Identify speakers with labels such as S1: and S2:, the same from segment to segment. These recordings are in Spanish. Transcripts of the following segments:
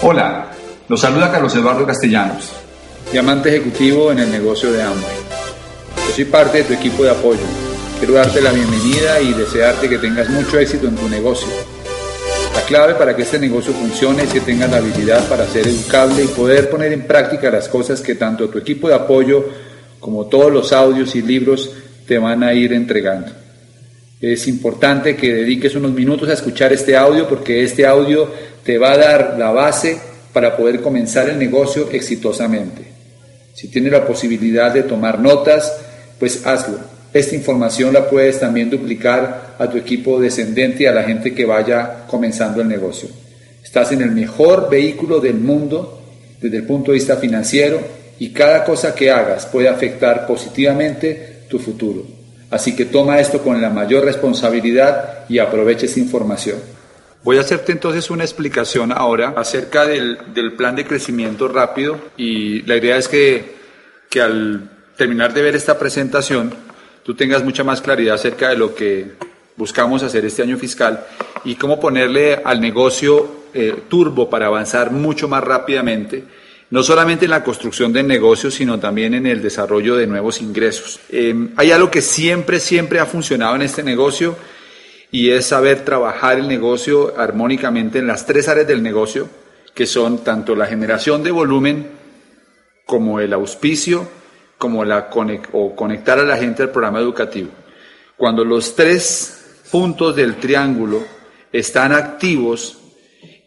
S1: Hola, los saluda Carlos Eduardo Castellanos,
S2: diamante ejecutivo en el negocio de Amway. Yo soy parte de tu equipo de apoyo. Quiero darte la bienvenida y desearte que tengas mucho éxito en tu negocio. La clave para que este negocio funcione es que tengas la habilidad para ser educable y poder poner en práctica las cosas que tanto tu equipo de apoyo como todos los audios y libros te van a ir entregando. Es importante que dediques unos minutos a escuchar este audio porque este audio te va a dar la base para poder comenzar el negocio exitosamente. Si tienes la posibilidad de tomar notas, pues hazlo. Esta información la puedes también duplicar a tu equipo descendente y a la gente que vaya comenzando el negocio. Estás en el mejor vehículo del mundo desde el punto de vista financiero y cada cosa que hagas puede afectar positivamente tu futuro. Así que toma esto con la mayor responsabilidad y aprovecha esa información. Voy a hacerte entonces una explicación ahora acerca del, plan de crecimiento rápido y la idea es que, que al terminar de ver esta presentación tú tengas mucha más claridad acerca de lo que buscamos hacer este año fiscal y cómo ponerle al negocio eh, turbo para avanzar mucho más rápidamente, no solamente en la construcción del negocio, sino también en el desarrollo de nuevos ingresos. Eh, hay algo que siempre, siempre ha funcionado en este negocio y es saber trabajar el negocio armónicamente en las tres áreas del negocio, que son tanto la generación de volumen como el auspicio, como la o conectar a la gente al programa educativo. Cuando los tres puntos del triángulo están activos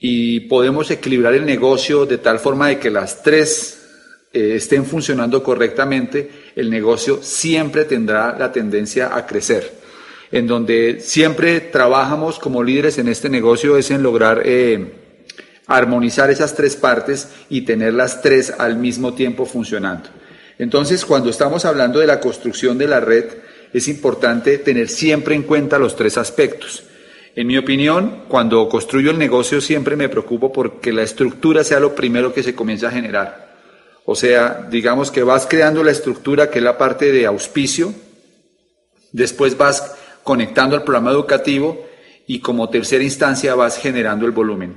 S2: y podemos equilibrar el negocio de tal forma de que las tres eh, estén funcionando correctamente, el negocio siempre tendrá la tendencia a crecer en donde siempre trabajamos como líderes en este negocio es en lograr eh, armonizar esas tres partes y tener las tres al mismo tiempo funcionando. Entonces, cuando estamos hablando de la construcción de la red, es importante tener siempre en cuenta los tres aspectos. En mi opinión, cuando construyo el negocio siempre me preocupo porque la estructura sea lo primero que se comienza a generar. O sea, digamos que vas creando la estructura que es la parte de auspicio, después vas conectando al programa educativo y como tercera instancia vas generando el volumen.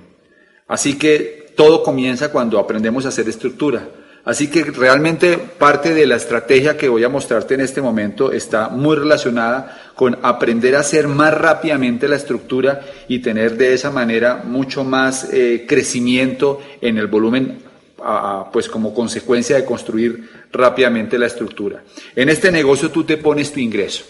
S2: Así que todo comienza cuando aprendemos a hacer estructura. Así que realmente parte de la estrategia que voy a mostrarte en este momento está muy relacionada con aprender a hacer más rápidamente la estructura y tener de esa manera mucho más eh, crecimiento en el volumen, pues como consecuencia de construir rápidamente la estructura. En este negocio tú te pones tu ingreso.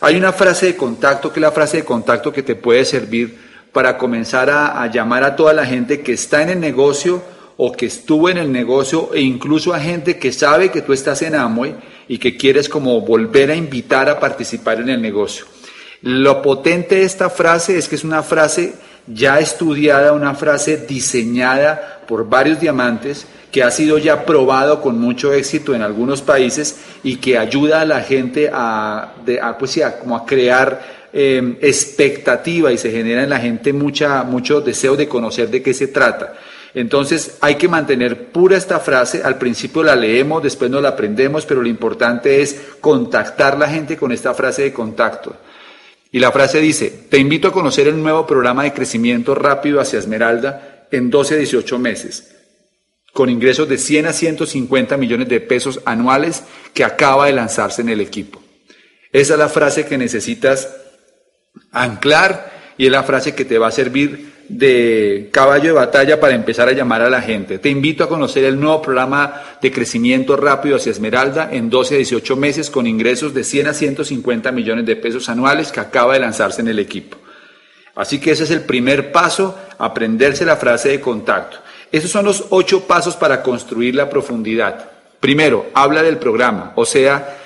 S2: Hay una frase de contacto que es la frase de contacto que te puede servir para comenzar a, llamar a toda la gente que está en el negocio o que estuvo en el negocio e incluso a gente que sabe que tú estás en Amway y que quieres como volver a invitar a participar en el negocio. Lo potente de esta frase es que es una frase ya estudiada, una frase diseñada por varios diamantes que ha sido ya probado con mucho éxito en algunos países y que ayuda a la gente a, pues como a crear em, expectativa y se genera en la gente mucha, mucho deseo de conocer de qué se trata. Entonces hay que mantener pura esta frase, al principio la leemos, después no la aprendemos, pero lo importante es contactar la gente con esta frase de contacto. Y la frase dice, te invito a conocer el nuevo programa de crecimiento rápido hacia Esmeralda en 12 a 18 meses con ingresos de 100 a 150 millones de pesos anuales que acaba de lanzarse en el equipo. Esa es la frase que necesitas anclar y es la frase que te va a servir de caballo de batalla para empezar a llamar a la gente. Te invito a conocer el nuevo programa de crecimiento rápido hacia Esmeralda en 12 a 18 meses con ingresos de 100 a 150 millones de pesos anuales que acaba de lanzarse en el equipo. Así que ese es el primer paso, aprenderse la frase de contacto. Esos son los ocho pasos para construir la profundidad. Primero, habla del programa, o sea,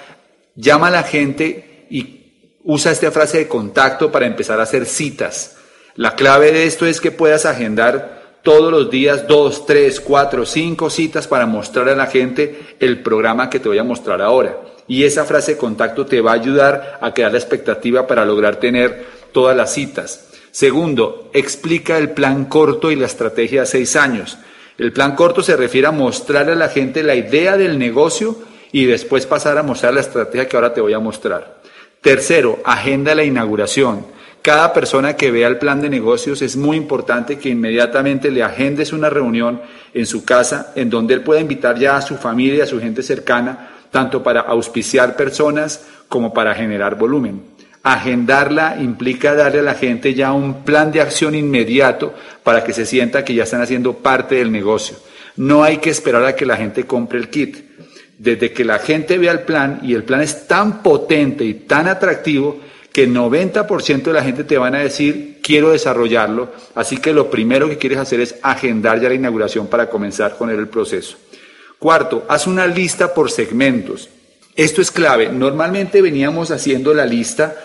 S2: llama a la gente y usa esta frase de contacto para empezar a hacer citas. La clave de esto es que puedas agendar todos los días dos, tres, cuatro, cinco citas para mostrar a la gente el programa que te voy a mostrar ahora. Y esa frase de contacto te va a ayudar a crear la expectativa para lograr tener todas las citas. Segundo, explica el plan corto y la estrategia a seis años. El plan corto se refiere a mostrarle a la gente la idea del negocio y después pasar a mostrar la estrategia que ahora te voy a mostrar. Tercero, agenda la inauguración. Cada persona que vea el plan de negocios es muy importante que inmediatamente le agendes una reunión en su casa en donde él pueda invitar ya a su familia, a su gente cercana, tanto para auspiciar personas como para generar volumen. Agendarla implica darle a la gente ya un plan de acción inmediato para que se sienta que ya están haciendo parte del negocio. No hay que esperar a que la gente compre el kit. Desde que la gente vea el plan y el plan es tan potente y tan atractivo que el 90% de la gente te van a decir quiero desarrollarlo, así que lo primero que quieres hacer es agendar ya la inauguración para comenzar con el proceso. Cuarto, haz una lista por segmentos. Esto es clave. Normalmente veníamos haciendo la lista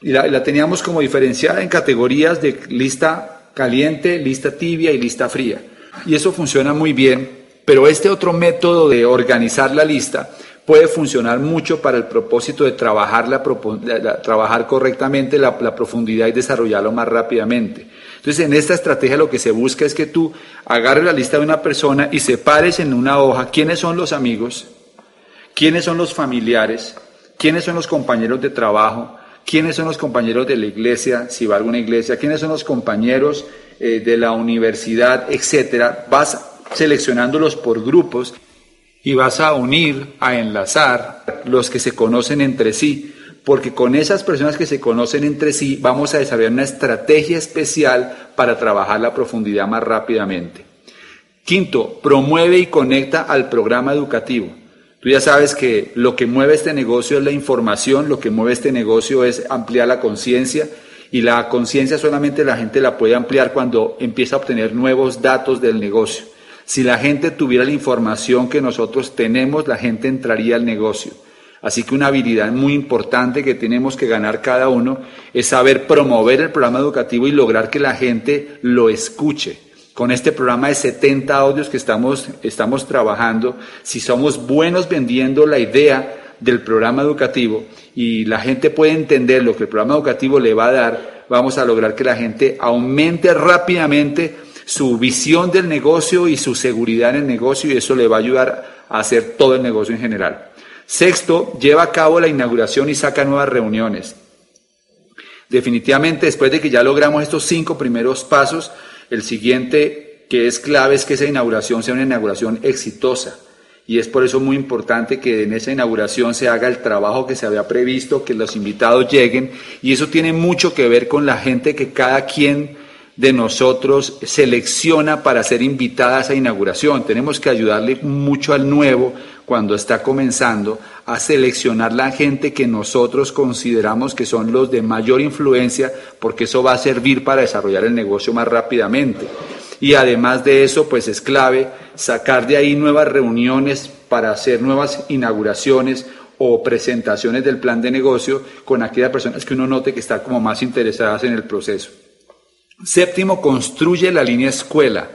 S2: y la, teníamos como diferenciada en categorías de lista caliente, lista tibia y lista fría. Y eso funciona muy bien, pero este otro método de organizar la lista puede funcionar mucho para el propósito de trabajar, la, trabajar correctamente la, la, profundidad y desarrollarlo más rápidamente. Entonces, en esta estrategia lo que se busca es que tú agarres la lista de una persona y separes en una hoja quiénes son los amigos, quiénes son los familiares, quiénes son los compañeros de trabajo, quiénes son los compañeros de la iglesia, si va a alguna iglesia, quiénes son los compañeros eh, de la universidad, etcétera. Vas seleccionándolos por grupos y vas a unir, a enlazar los que se conocen entre sí porque con esas personas que se conocen entre sí vamos a desarrollar una estrategia especial para trabajar la profundidad más rápidamente. Quinto, promueve y conecta al programa educativo. Tú ya sabes que lo que mueve este negocio es la información, lo que mueve este negocio es ampliar la conciencia y la conciencia solamente la gente la puede ampliar cuando empieza a obtener nuevos datos del negocio. Si la gente tuviera la información que nosotros tenemos, la gente entraría al negocio. Así que una habilidad muy importante que tenemos que ganar cada uno es saber promover el programa educativo y lograr que la gente lo escuche. Con este programa de 70 audios que estamos, estamos trabajando, si somos buenos vendiendo la idea del programa educativo y la gente puede entender lo que el programa educativo le va a dar, vamos a lograr que la gente aumente rápidamente su visión del negocio y su seguridad en el negocio y eso le va a ayudar a hacer todo el negocio en general. Sexto, lleva a cabo la inauguración y saca nuevas reuniones. Definitivamente, después de que ya logramos estos cinco primeros pasos, el siguiente que es clave es que esa inauguración sea una inauguración exitosa. Y es por eso muy importante que en esa inauguración se haga el trabajo que se había previsto, que los invitados lleguen. Y eso tiene mucho que ver con la gente que cada quien de nosotros selecciona para ser invitada a esa inauguración. Tenemos que ayudarle mucho al nuevo cuando está comenzando a seleccionar la gente que nosotros consideramos que son los de mayor influencia, porque eso va a servir para desarrollar el negocio más rápidamente. Y además de eso, pues es clave sacar de ahí nuevas reuniones para hacer nuevas inauguraciones o presentaciones del plan de negocio con aquellas personas que uno note que están como más interesadas en el proceso. Séptimo, construye la línea escuela.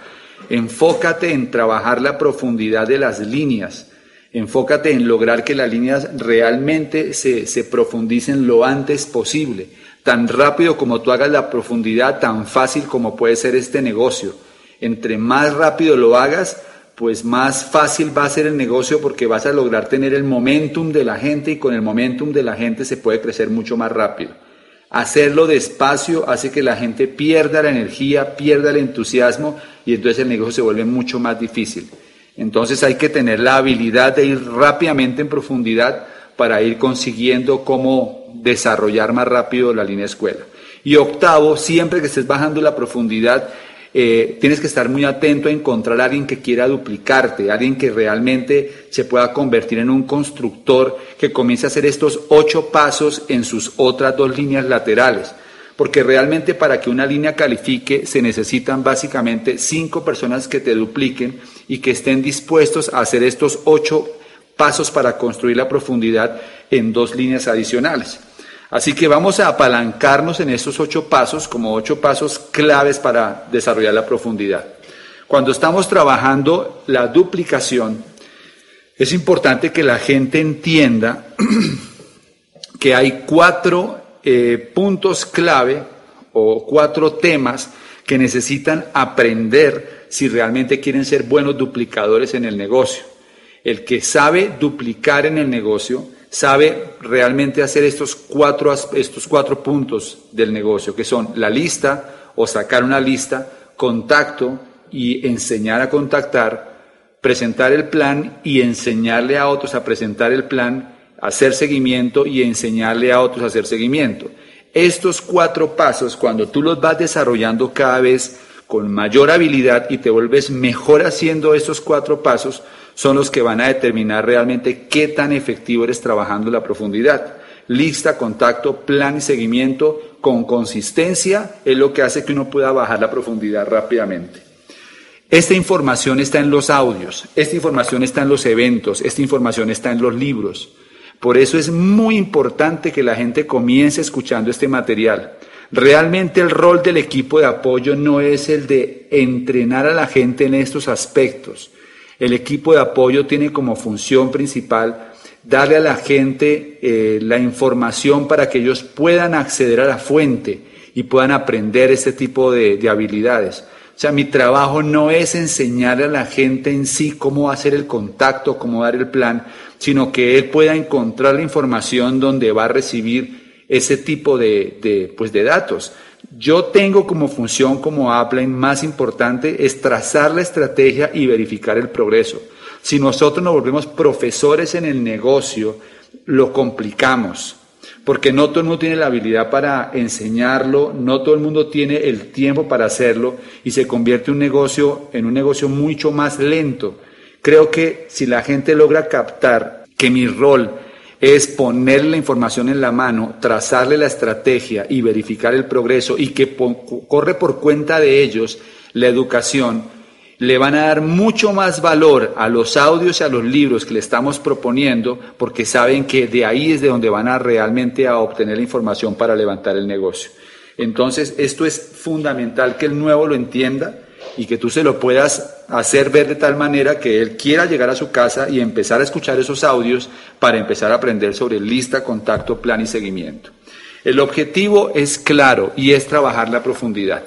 S2: Enfócate en trabajar la profundidad de las líneas. Enfócate en lograr que las líneas realmente se, se, profundicen lo antes posible. Tan rápido como tú hagas la profundidad, tan fácil como puede ser este negocio. Entre más rápido lo hagas, pues más fácil va a ser el negocio porque vas a lograr tener el momentum de la gente y con el momentum de la gente se puede crecer mucho más rápido. Hacerlo despacio hace que la gente pierda la energía, pierda el entusiasmo y entonces el negocio se vuelve mucho más difícil. Entonces hay que tener la habilidad de ir rápidamente en profundidad para ir consiguiendo cómo desarrollar más rápido la línea escuela. Y octavo, siempre que estés bajando la profundidad, eh, tienes que estar muy atento a encontrar a alguien que quiera duplicarte, alguien que realmente se pueda convertir en un constructor que comience a hacer estos ocho pasos en sus otras dos líneas laterales. Porque realmente para que una línea califique se necesitan básicamente cinco personas que te dupliquen y que estén dispuestos a hacer estos ocho pasos para construir la profundidad en dos líneas adicionales. Así que vamos a apalancarnos en estos ocho pasos como ocho pasos claves para desarrollar la profundidad. Cuando estamos trabajando la duplicación, es importante que la gente entienda que hay cuatro eh, puntos clave o cuatro temas que necesitan aprender si realmente quieren ser buenos duplicadores en el negocio. El que sabe duplicar en el negocio sabe realmente hacer estos cuatro, estos cuatro puntos del negocio, que son la lista o sacar una lista, contacto y enseñar a contactar, presentar el plan y enseñarle a otros a presentar el plan, hacer seguimiento y enseñarle a otros a hacer seguimiento. Estos cuatro pasos, cuando tú los vas desarrollando cada vez con mayor habilidad y te vuelves mejor haciendo estos cuatro pasos, son los que van a determinar realmente qué tan efectivo eres trabajando la profundidad. Lista, contacto, plan y seguimiento con consistencia es lo que hace que uno pueda bajar la profundidad rápidamente. Esta información está en los audios, esta información está en los eventos, esta información está en los libros. Por eso es muy importante que la gente comience escuchando este material. Realmente el rol del equipo de apoyo no es el de entrenar a la gente en estos aspectos. El equipo de apoyo tiene como función principal darle a la gente eh, la información para que ellos puedan acceder a la fuente y puedan aprender este tipo de, de habilidades. O sea, mi trabajo no es enseñarle a la gente en sí cómo hacer el contacto, cómo dar el plan, sino que él pueda encontrar la información donde va a recibir ese tipo de, de, pues de datos. Yo tengo como función como Apple más importante es trazar la estrategia y verificar el progreso. Si nosotros nos volvemos profesores en el negocio, lo complicamos, porque no todo el mundo tiene la habilidad para enseñarlo, no todo el mundo tiene el tiempo para hacerlo y se convierte un negocio en un negocio mucho más lento. Creo que si la gente logra captar que mi rol es ponerle la información en la mano, trazarle la estrategia y verificar el progreso y que corre por cuenta de ellos la educación, le van a dar mucho más valor a los audios y a los libros que le estamos proponiendo porque saben que de ahí es de donde van a realmente a obtener la información para levantar el negocio. Entonces, esto es fundamental que el nuevo lo entienda y que tú se lo puedas hacer ver de tal manera que él quiera llegar a su casa y empezar a escuchar esos audios para empezar a aprender sobre lista, contacto, plan y seguimiento. El objetivo es claro y es trabajar la profundidad.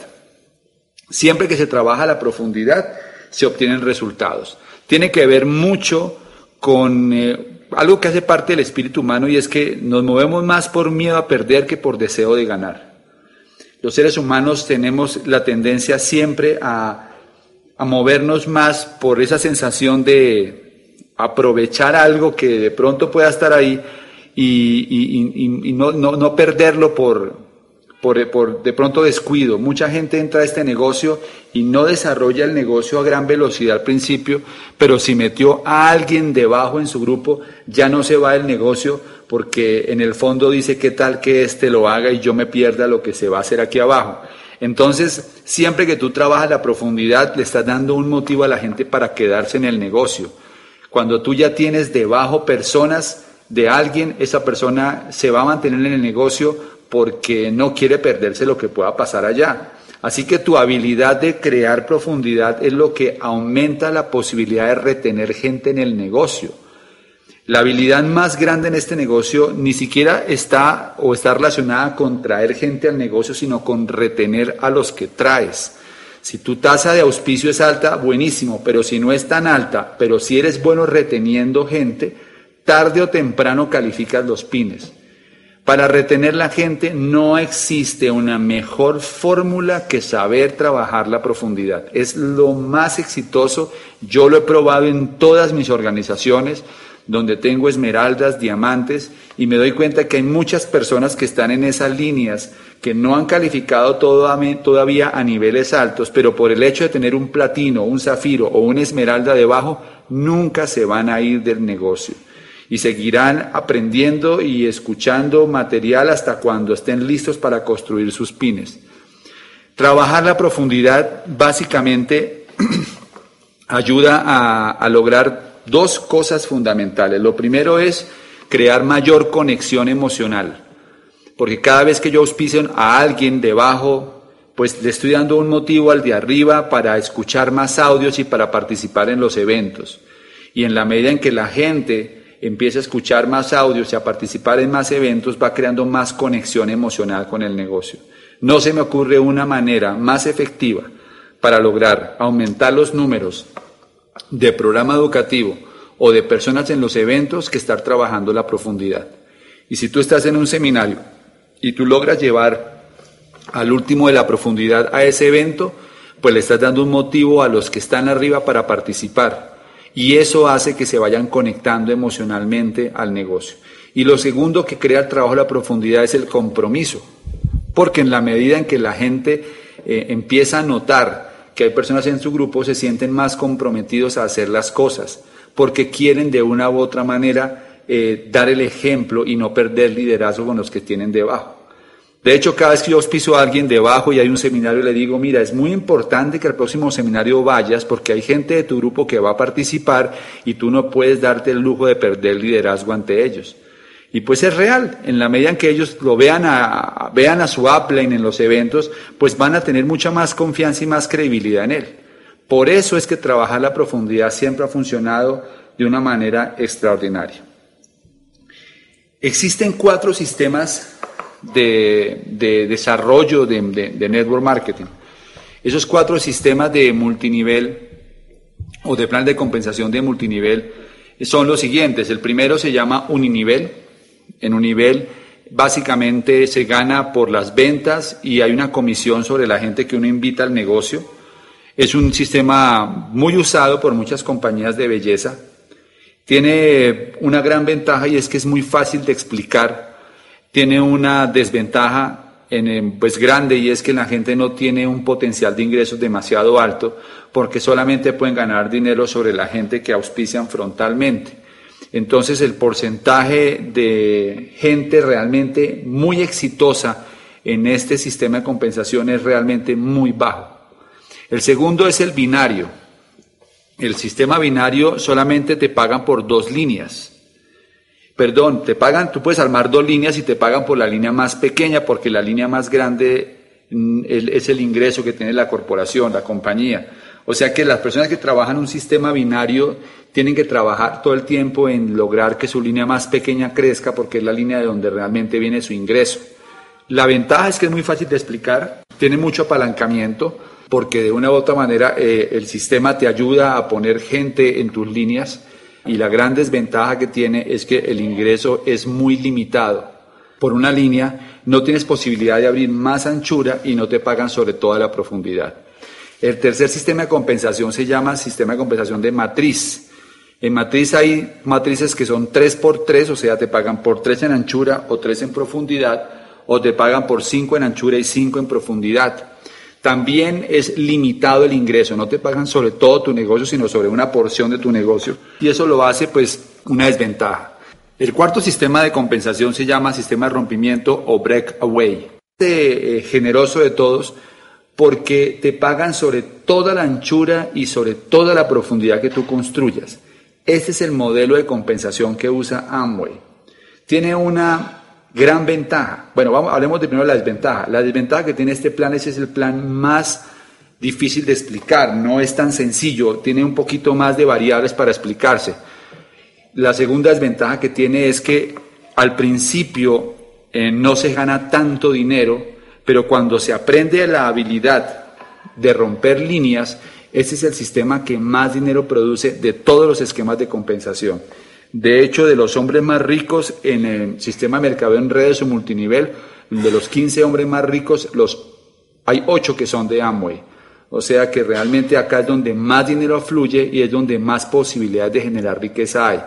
S2: Siempre que se trabaja la profundidad, se obtienen resultados. Tiene que ver mucho con eh, algo que hace parte del espíritu humano y es que nos movemos más por miedo a perder que por deseo de ganar. Los seres humanos tenemos la tendencia siempre a, movernos más por esa sensación de aprovechar algo que de pronto pueda estar ahí y, no, no, perderlo por, por, de pronto descuido. Mucha gente entra a este negocio y no desarrolla el negocio a gran velocidad al principio, pero si metió a alguien debajo en su grupo, ya no se va el negocio porque en el fondo dice qué tal que éste lo haga y yo me pierda lo que se va a hacer aquí abajo. Entonces, siempre que tú trabajas la profundidad, le estás dando un motivo a la gente para quedarse en el negocio. Cuando tú ya tienes debajo personas de alguien, esa persona se va a mantener en el negocio porque no quiere perderse lo que pueda pasar allá. Así que tu habilidad de crear profundidad es lo que aumenta la posibilidad de retener gente en el negocio. La habilidad más grande en este negocio ni siquiera está o está relacionada con traer gente al negocio, sino con retener a los que traes. Si tu tasa de auspicio es alta, buenísimo, pero si no es tan alta, pero si eres bueno reteniendo gente, tarde o temprano calificas los pines. Para retener la gente no existe una mejor fórmula que saber trabajar la profundidad. Es lo más exitoso. Yo lo he probado en todas mis organizaciones donde tengo esmeraldas, diamantes, y me doy cuenta que hay muchas personas que están en esas líneas, que no han calificado todavía a niveles altos, pero por el hecho de tener un platino, un zafiro o una esmeralda debajo, nunca se van a ir del negocio. Y seguirán aprendiendo y escuchando material hasta cuando estén listos para construir sus pines. Trabajar la profundidad básicamente ayuda a, lograr dos cosas fundamentales. Lo primero es crear mayor conexión emocional. porque cada vez que yo auspicio a alguien debajo, pues le estoy dando un motivo al de arriba para escuchar más audios y para participar en los eventos. Y en la medida en que la gente empieza a escuchar más audios y a participar en más eventos, va creando más conexión emocional con el negocio. No se me ocurre una manera más efectiva para lograr aumentar los números de programa educativo o de personas en los eventos que estar trabajando la profundidad. Y si tú estás en un seminario y tú logras llevar al último de la profundidad a ese evento, pues le estás dando un motivo a los que están arriba para participar. Y eso hace que se vayan conectando emocionalmente al negocio. Y lo segundo que crea el trabajo de la profundidad es el compromiso. Porque en la medida en que la gente eh, empieza a notar que hay personas en su grupo, se sienten más comprometidos a hacer las cosas. Porque quieren de una u otra manera eh, dar el ejemplo y no perder liderazgo con los que tienen debajo. De hecho, cada vez que yo auspicio a alguien debajo y hay un seminario, le digo, mira, es muy importante que al próximo seminario vayas porque hay gente de tu grupo que va a participar y tú no puedes darte el lujo de perder liderazgo ante ellos. Y pues es real, en la medida en que ellos lo vean a, vean a su upline en los eventos, pues van a tener mucha más confianza y más credibilidad en él. Por eso es que trabajar la profundidad siempre ha funcionado de una manera extraordinaria. Existen cuatro sistemas de, desarrollo de, network marketing. Esos cuatro sistemas de multinivel o de plan de compensación de multinivel son los siguientes. El primero se llama uninivel. En univel básicamente se gana por las ventas y hay una comisión sobre la gente que uno invita al negocio. Es un sistema muy usado por muchas compañías de belleza tiene una gran ventaja y es que es muy fácil de explicar. Tiene una desventaja en, pues grande y es que la gente no tiene un potencial de ingresos demasiado alto porque solamente pueden ganar dinero sobre la gente que auspician frontalmente. Entonces el porcentaje de gente realmente muy exitosa en este sistema de compensación es realmente muy bajo. El segundo es el binario el sistema binario solamente te pagan por dos líneas. Perdón, te pagan, tú puedes armar dos líneas y te pagan por la línea más pequeña porque la línea más grande mm, es el ingreso que tiene la corporación, la compañía. O sea que las personas que trabajan un sistema binario tienen que trabajar todo el tiempo en lograr que su línea más pequeña crezca porque es la línea de donde realmente viene su ingreso. La ventaja es que es muy fácil de explicar, tiene mucho apalancamiento, porque de una u otra manera eh, el sistema te ayuda a poner gente en tus líneas y la gran desventaja que tiene es que el ingreso es muy limitado. Por una línea no tienes posibilidad de abrir más anchura y no te pagan sobre toda la profundidad. El tercer sistema de compensación se llama sistema de compensación de matriz. En matriz hay matrices que son 3 por 3, o sea, te pagan por 3 en anchura o 3 en profundidad, o te pagan por 5 en anchura y 5 en profundidad. También es limitado el ingreso, no te pagan sobre todo tu negocio, sino sobre una porción de tu negocio. Y eso lo hace pues una desventaja. El cuarto sistema de compensación se llama sistema de rompimiento o breakaway. Este, eh, generoso de todos porque te pagan sobre toda la anchura y sobre toda la profundidad que tú construyas. Este es el modelo de compensación que usa Amway. Tiene una Gran ventaja. Bueno, vamos, hablemos de primero la desventaja. La desventaja que tiene este plan es, es el plan más difícil de explicar, no es tan sencillo, tiene un poquito más de variables para explicarse. La segunda desventaja que tiene es que al principio eh, no se gana tanto dinero, pero cuando se aprende la habilidad de romper líneas, ese es el sistema que más dinero produce de todos los esquemas de compensación. De hecho, de los hombres más ricos en el sistema de mercado en redes o multinivel, de los 15 hombres más ricos, los, hay 8 que son de Amway. O sea que realmente acá es donde más dinero fluye y es donde más posibilidades de generar riqueza hay.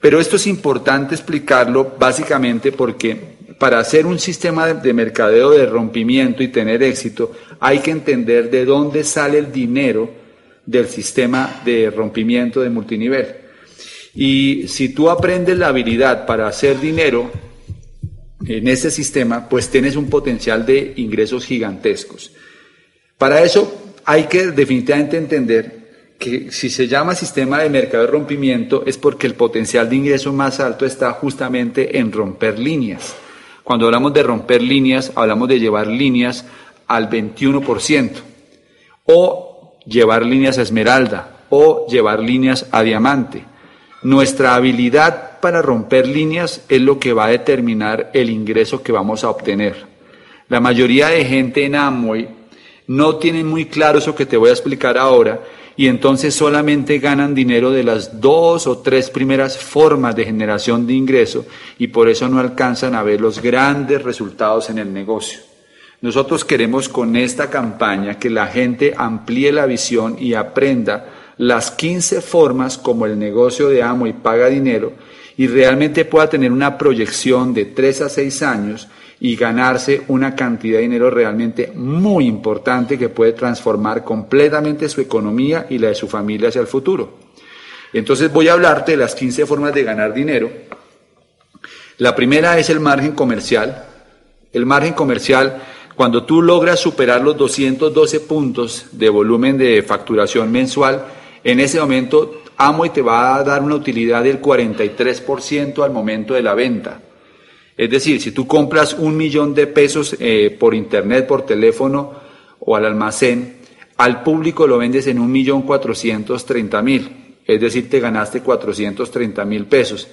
S2: Pero esto es importante explicarlo básicamente porque para hacer un sistema de mercadeo de rompimiento y tener éxito, hay que entender de dónde sale el dinero del sistema de rompimiento de multinivel. Y si tú aprendes la habilidad para hacer dinero en ese sistema, pues tienes un potencial de ingresos gigantescos. Para eso hay que definitivamente entender que si se llama sistema de mercado de rompimiento es porque el potencial de ingreso más alto está justamente en romper líneas. Cuando hablamos de romper líneas, hablamos de llevar líneas al 21% o llevar líneas a esmeralda o llevar líneas a diamante. Nuestra habilidad para romper líneas es lo que va a determinar el ingreso que vamos a obtener. La mayoría de gente en Amway no tienen muy claro eso que te voy a explicar ahora y entonces solamente ganan dinero de las dos o tres primeras formas de generación de ingreso y por eso no alcanzan a ver los grandes resultados en el negocio. Nosotros queremos con esta campaña que la gente amplíe la visión y aprenda las 15 formas como el negocio de amo y paga dinero y realmente pueda tener una proyección de 3 a 6 años y ganarse una cantidad de dinero realmente muy importante que puede transformar completamente su economía y la de su familia hacia el futuro. Entonces voy a hablarte de las 15 formas de ganar dinero. La primera es el margen comercial. El margen comercial, cuando tú logras superar los 212 puntos de volumen de facturación mensual, en ese momento Amo y te va a dar una utilidad del 43% al momento de la venta. Es decir, si tú compras un millón de pesos eh, por internet, por teléfono o al almacén, al público lo vendes en un millón cuatrocientos treinta mil. Es decir, te ganaste 430 mil pesos.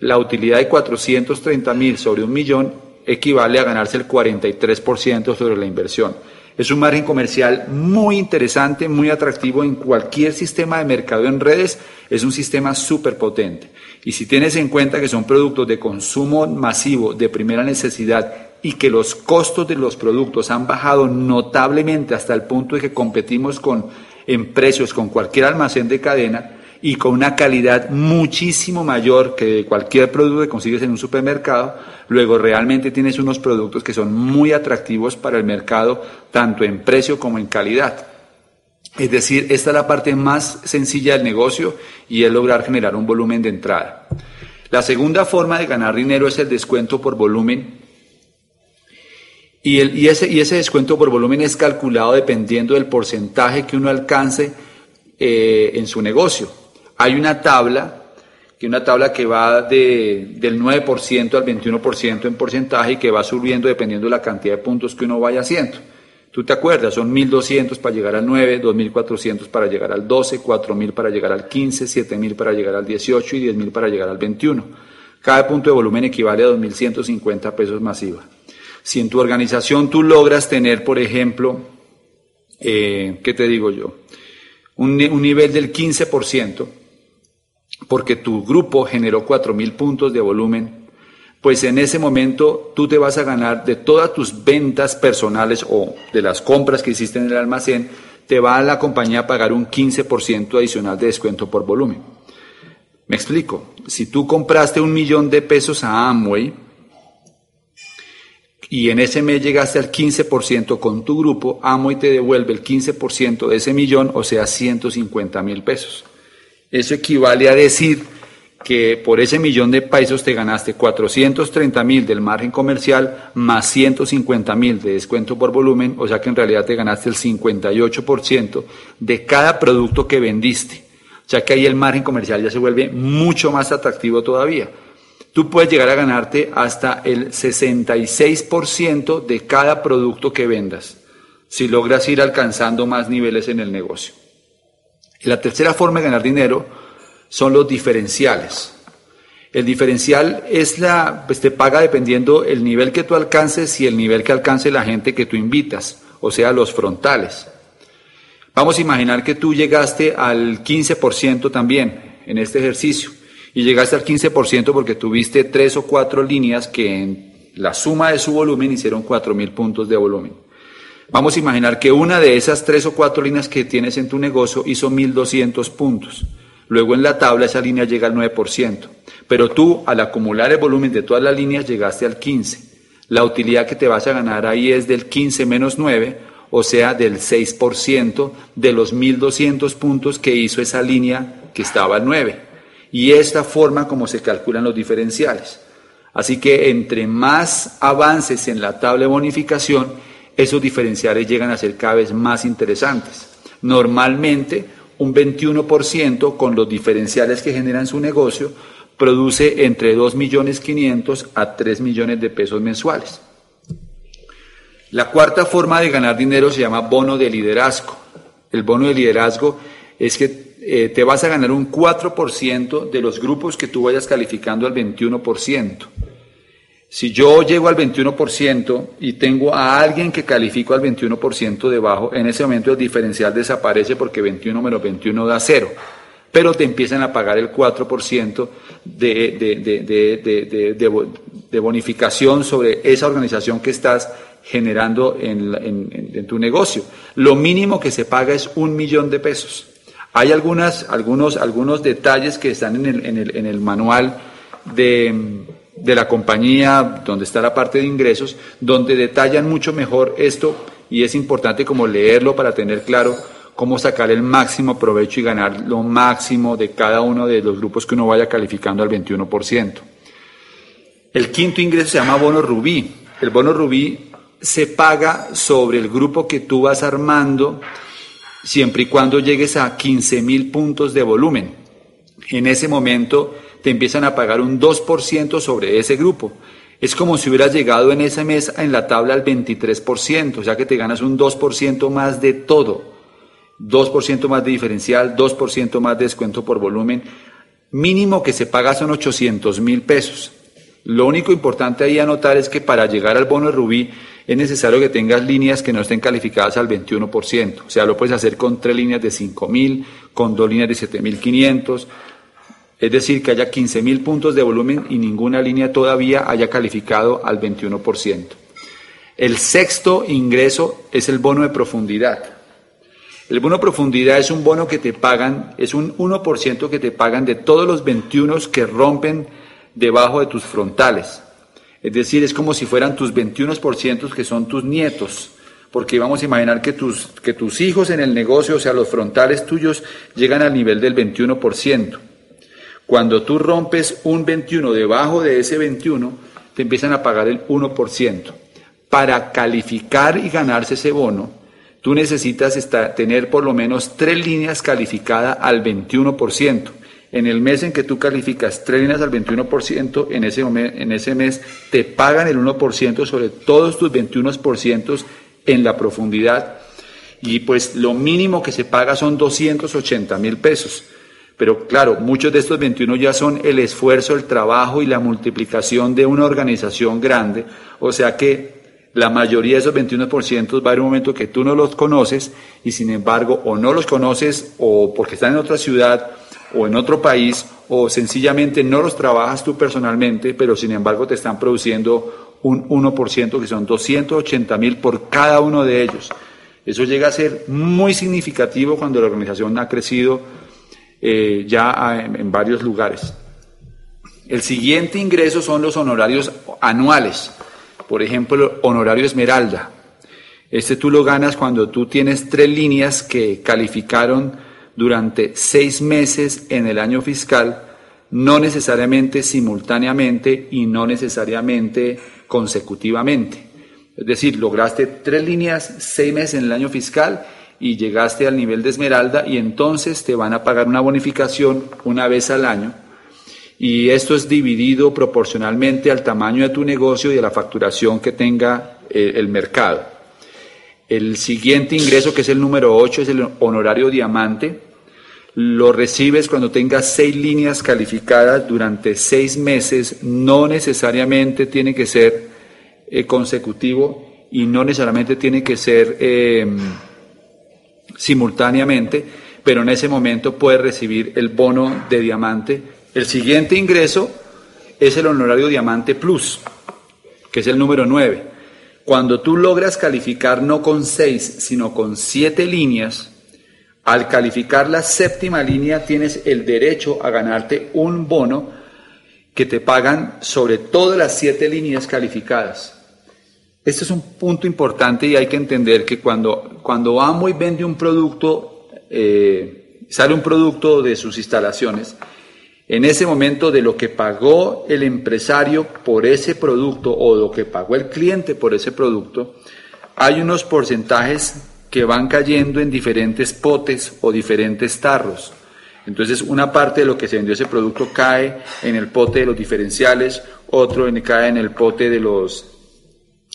S2: La utilidad de 430 mil sobre un millón equivale a ganarse el 43% sobre la inversión. Es un margen comercial muy interesante, muy atractivo en cualquier sistema de mercado en redes. Es un sistema súper potente. Y si tienes en cuenta que son productos de consumo masivo, de primera necesidad, y que los costos de los productos han bajado notablemente hasta el punto de que competimos con, en precios con cualquier almacén de cadena, y con una calidad muchísimo mayor que cualquier producto que consigues en un supermercado, luego realmente tienes unos productos que son muy atractivos para el mercado, tanto en precio como en calidad. Es decir, esta es la parte más sencilla del negocio y es lograr generar un volumen de entrada. La segunda forma de ganar dinero es el descuento por volumen. Y, el, y, ese, y ese descuento por volumen es calculado dependiendo del porcentaje que uno alcance eh, en su negocio. Hay una tabla, que una tabla que va de, del 9% al 21% en porcentaje y que va subiendo dependiendo de la cantidad de puntos que uno vaya haciendo. Tú te acuerdas, son 1.200 para llegar al 9, 2.400 para llegar al 12, 4.000 para llegar al 15, 7.000 para llegar al 18 y 10.000 para llegar al 21. Cada punto de volumen equivale a 2.150 pesos masiva. Si en tu organización tú logras tener, por ejemplo, eh, ¿qué te digo yo? Un, un nivel del 15%, porque tu grupo generó 4.000 puntos de volumen, pues en ese momento tú te vas a ganar de todas tus ventas personales o de las compras que hiciste en el almacén, te va a la compañía a pagar un 15% adicional de descuento por volumen. Me explico, si tú compraste un millón de pesos a Amway y en ese mes llegaste al 15% con tu grupo, Amway te devuelve el 15% de ese millón, o sea, 150 mil pesos. Eso equivale a decir que por ese millón de pesos te ganaste 430 mil del margen comercial más 150 mil de descuento por volumen, o sea que en realidad te ganaste el 58% de cada producto que vendiste. O sea que ahí el margen comercial ya se vuelve mucho más atractivo todavía. Tú puedes llegar a ganarte hasta el 66% de cada producto que vendas, si logras ir alcanzando más niveles en el negocio. La tercera forma de ganar dinero son los diferenciales. El diferencial es la, pues te paga dependiendo el nivel que tú alcances y el nivel que alcance la gente que tú invitas, o sea, los frontales. Vamos a imaginar que tú llegaste al 15% también en este ejercicio y llegaste al 15% porque tuviste tres o cuatro líneas que en la suma de su volumen hicieron 4.000 puntos de volumen. Vamos a imaginar que una de esas tres o cuatro líneas que tienes en tu negocio hizo 1.200 puntos. Luego en la tabla esa línea llega al 9%. Pero tú al acumular el volumen de todas las líneas llegaste al 15%. La utilidad que te vas a ganar ahí es del 15 menos 9, o sea, del 6% de los 1.200 puntos que hizo esa línea que estaba al 9. Y esta forma como se calculan los diferenciales. Así que entre más avances en la tabla de bonificación, esos diferenciales llegan a ser cada vez más interesantes. Normalmente, un 21% con los diferenciales que generan su negocio produce entre 2.500.000 a 3 millones de pesos mensuales. La cuarta forma de ganar dinero se llama bono de liderazgo. El bono de liderazgo es que eh, te vas a ganar un 4% de los grupos que tú vayas calificando al 21%. Si yo llego al 21% y tengo a alguien que califico al 21% debajo, en ese momento el diferencial desaparece porque 21 menos 21 da 0. Pero te empiezan a pagar el 4% de, de, de, bonificación sobre esa organización que estás generando en, tu negocio. Lo mínimo que se paga es un millón de pesos. Hay algunas, algunos, algunos detalles que están en el, en el, en el manual de, de la compañía, donde está la parte de ingresos, donde detallan mucho mejor esto y es importante como leerlo para tener claro cómo sacar el máximo provecho y ganar lo máximo de cada uno de los grupos que uno vaya calificando al 21%. El quinto ingreso se llama bono rubí. El bono rubí se paga sobre el grupo que tú vas armando siempre y cuando llegues a 15 mil puntos de volumen. En ese momento te empiezan a pagar un 2% sobre ese grupo. Es como si hubieras llegado en ese mes en la tabla al 23%, o sea que te ganas un 2% más de todo. 2% más de diferencial, 2% más de descuento por volumen. Mínimo que se paga son 800 mil pesos. Lo único importante ahí a notar es que para llegar al bono de Rubí es necesario que tengas líneas que no estén calificadas al 21%. O sea, lo puedes hacer con tres líneas de 5.000, con dos líneas de 7.500. Es decir, que haya 15.000 puntos de volumen y ninguna línea todavía haya calificado al 21%. El sexto ingreso es el bono de profundidad. El bono de profundidad es un bono que te pagan, es un 1% que te pagan de todos los 21 que rompen debajo de tus frontales. Es decir, es como si fueran tus 21% que son tus nietos, porque vamos a imaginar que tus, que tus hijos en el negocio, o sea, los frontales tuyos, llegan al nivel del 21%. Cuando tú rompes un 21 debajo de ese 21, te empiezan a pagar el 1%. Para calificar y ganarse ese bono, tú necesitas estar, tener por lo menos tres líneas calificadas al 21%. En el mes en que tú calificas tres líneas al 21%, en ese, en ese mes te pagan el 1% sobre todos tus 21% en la profundidad. Y pues lo mínimo que se paga son 280 mil pesos. Pero claro, muchos de estos 21 ya son el esfuerzo, el trabajo y la multiplicación de una organización grande. O sea que la mayoría de esos 21% va a un momento que tú no los conoces y sin embargo o no los conoces o porque están en otra ciudad o en otro país o sencillamente no los trabajas tú personalmente, pero sin embargo te están produciendo un 1% que son 280 mil por cada uno de ellos. Eso llega a ser muy significativo cuando la organización ha crecido eh, ya en, en varios lugares. El siguiente ingreso son los honorarios anuales. Por ejemplo, honorario Esmeralda. Este tú lo ganas cuando tú tienes tres líneas que calificaron durante seis meses en el año fiscal, no necesariamente simultáneamente y no necesariamente consecutivamente. Es decir, lograste tres líneas, seis meses en el año fiscal y llegaste al nivel de esmeralda y entonces te van a pagar una bonificación una vez al año. Y esto es dividido proporcionalmente al tamaño de tu negocio y a la facturación que tenga eh, el mercado. El siguiente ingreso, que es el número 8, es el honorario diamante. Lo recibes cuando tengas seis líneas calificadas durante seis meses, no necesariamente tiene que ser eh, consecutivo y no necesariamente tiene que ser em, simultáneamente, pero en ese momento puedes recibir el bono de diamante. El siguiente ingreso es el honorario diamante plus, que es el número 9. Cuando tú logras calificar no con seis, sino con siete líneas, al calificar la séptima línea tienes el derecho a ganarte un bono que te pagan sobre todas las siete líneas calificadas. Este es un punto importante y hay que entender que cuando, cuando Amway vende un producto, eh, sale un producto de sus instalaciones, en ese momento de lo que pagó el empresario por ese producto o lo que pagó el cliente por ese producto, hay unos porcentajes que van cayendo en diferentes potes o diferentes tarros. Entonces una parte de lo que se vendió ese producto cae en el pote de los diferenciales, otro cae en el pote de los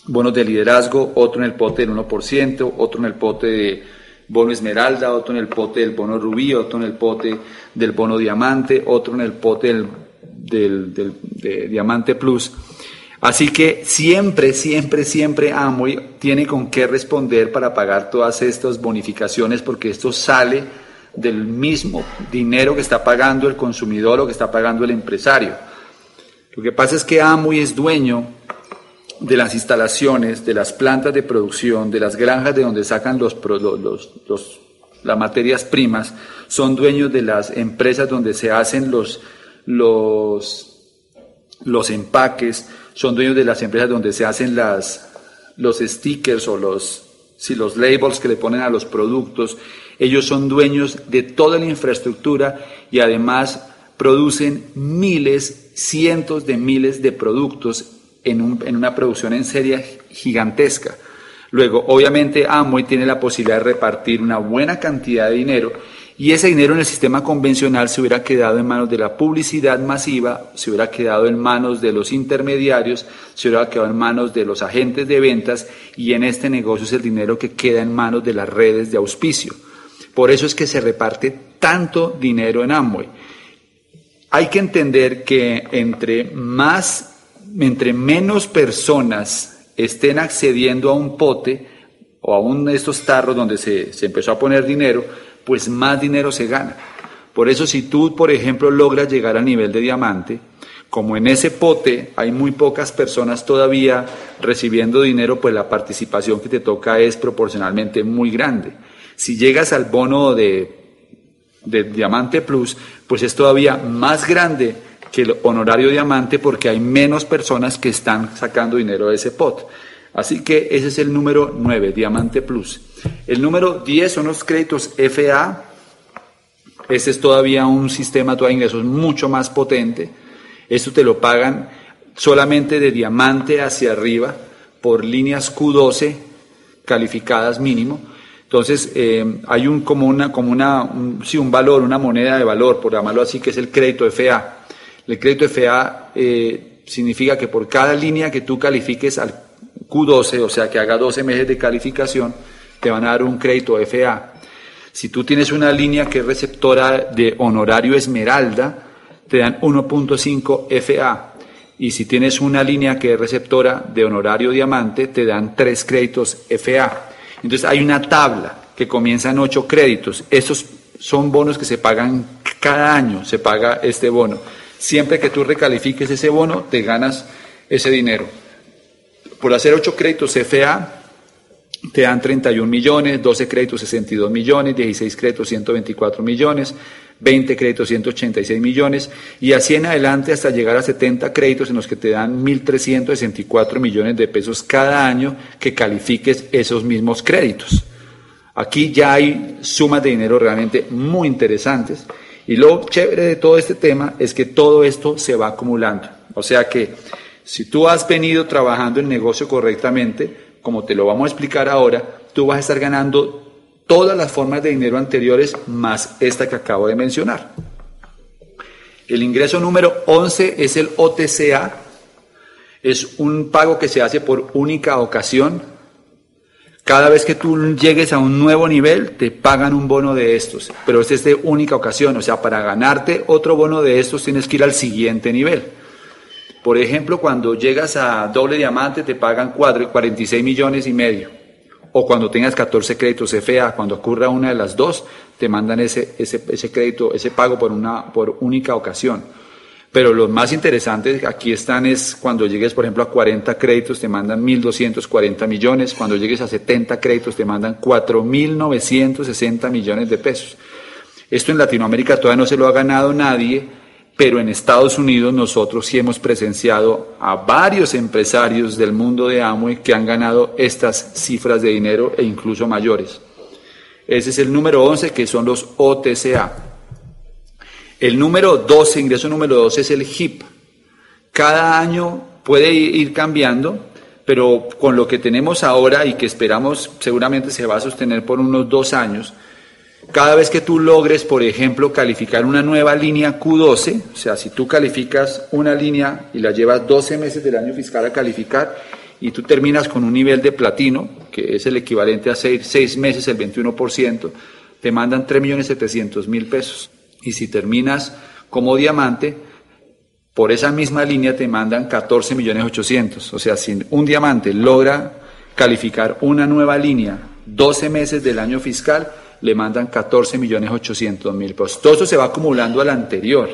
S2: bonos de liderazgo, otro en el pote del 1%, otro en el pote de bono esmeralda, otro en el pote del bono rubí, otro en el pote del bono diamante, otro en el pote del, de diamante plus. Así que siempre, siempre, siempre Amway tiene con qué responder para pagar todas estas bonificaciones porque esto sale del mismo dinero que está pagando el consumidor o que está pagando el empresario. Lo que pasa es que Amway es dueño de las instalaciones, de las plantas de producción, de las granjas de donde sacan los, los, las materias primas, son dueños de las empresas donde se hacen los, los, los empaques, son dueños de las empresas donde se hacen las, los stickers o los, los labels que le ponen a los productos. Ellos son dueños de toda la infraestructura y además producen miles, cientos de miles de productos en, una producción en serie gigantesca. Luego, obviamente, Amway tiene la posibilidad de repartir una buena cantidad de dinero y ese dinero en el sistema convencional se hubiera quedado en manos de la publicidad masiva, se hubiera quedado en manos de los intermediarios, se hubiera quedado en manos de los agentes de ventas y en este negocio es el dinero que queda en manos de las redes de auspicio. Por eso es que se reparte tanto dinero en Amway. Hay que entender que entre más, entre menos personas estén accediendo a un pote o a uno de estos tarros donde se, se empezó a poner dinero, pues más dinero se gana. Por eso si tú, por ejemplo, logras llegar al nivel de diamante, como en ese pote hay muy pocas personas todavía recibiendo dinero, pues la participación que te toca es proporcionalmente muy grande. Si llegas al bono de, Diamante Plus, pues es todavía más grande que el honorario diamante porque hay menos personas que están sacando dinero de ese pot. Así que ese es el número 9, Diamante Plus. El número 10 son los créditos FA. Este es todavía un sistema de ingresos mucho más potente. Esto te lo pagan solamente de diamante hacia arriba por líneas Q12 calificadas mínimo. Entonces, eh, hay un, como, una, como una, un, un valor, una moneda de valor, por llamarlo así, que es el crédito FA. El crédito FA eh, significa que por cada línea que tú califiques al Q12, o sea, que haga 12 meses de calificación, te van a dar un crédito FA. Si tú tienes una línea que es receptora de honorario esmeralda, te dan 1.5 FA. Y si tienes una línea que es receptora de honorario diamante, te dan 3 créditos FA. Entonces hay una tabla que comienza en ocho créditos. Estos son bonos que se pagan cada año, se paga este bono. Siempre que tú recalifiques ese bono, te ganas ese dinero. Por hacer ocho créditos CFA, te dan 31 millones, 12 créditos 62 millones, 16 créditos 124 millones, 20 créditos 186 millones y así en adelante hasta llegar a 70 créditos en los que te dan 1.364 millones de pesos cada año que califiques esos mismos créditos. Aquí ya hay sumas de dinero realmente muy interesantes y lo chévere de todo este tema es que todo esto se va acumulando. O sea que si tú has venido trabajando el negocio correctamente, como te lo vamos a explicar ahora, tú vas a estar ganando todas las formas de dinero anteriores más esta que acabo de mencionar. El ingreso número 11 es el OTCA. Es un pago que se hace por única ocasión. Cada vez que tú llegues a un nuevo nivel, te pagan un bono de estos, pero es de única ocasión, o sea, para ganarte otro bono de estos tienes que ir al siguiente nivel. Por ejemplo, cuando llegas a doble diamante te pagan 46 millones y medio o cuando tengas 14 créditos FA, cuando ocurra una de las dos, te mandan ese, ese, ese crédito, ese pago por, una, por única ocasión. Pero los más interesantes aquí están es cuando llegues, por ejemplo, a 40 créditos te mandan 1.240 millones, cuando llegues a 70 créditos te mandan 4.960 millones de pesos. Esto en Latinoamérica todavía no se lo ha ganado nadie, pero en Estados Unidos nosotros sí hemos presenciado a varios empresarios del mundo de Amway que han ganado estas cifras de dinero e incluso mayores. Ese es el número 11, que son los OTCA. El número 12, ingreso número 12, es el HIP. Cada año puede ir cambiando, pero con lo que tenemos ahora y que esperamos seguramente se va a sostener por unos dos años, cada vez que tú logres, por ejemplo, calificar una nueva línea Q12, o sea, si tú calificas una línea y la llevas 12 meses del año fiscal a calificar y tú terminas con un nivel de platino, que es el equivalente a 6, meses, el 21%, te mandan 3.700.000 pesos. Y si terminas como diamante, por esa misma línea te mandan 14.800.000. O sea, si un diamante logra calificar una nueva línea 12 meses del año fiscal, le mandan 14 millones 800 mil pesos. Todo eso se va acumulando al anterior.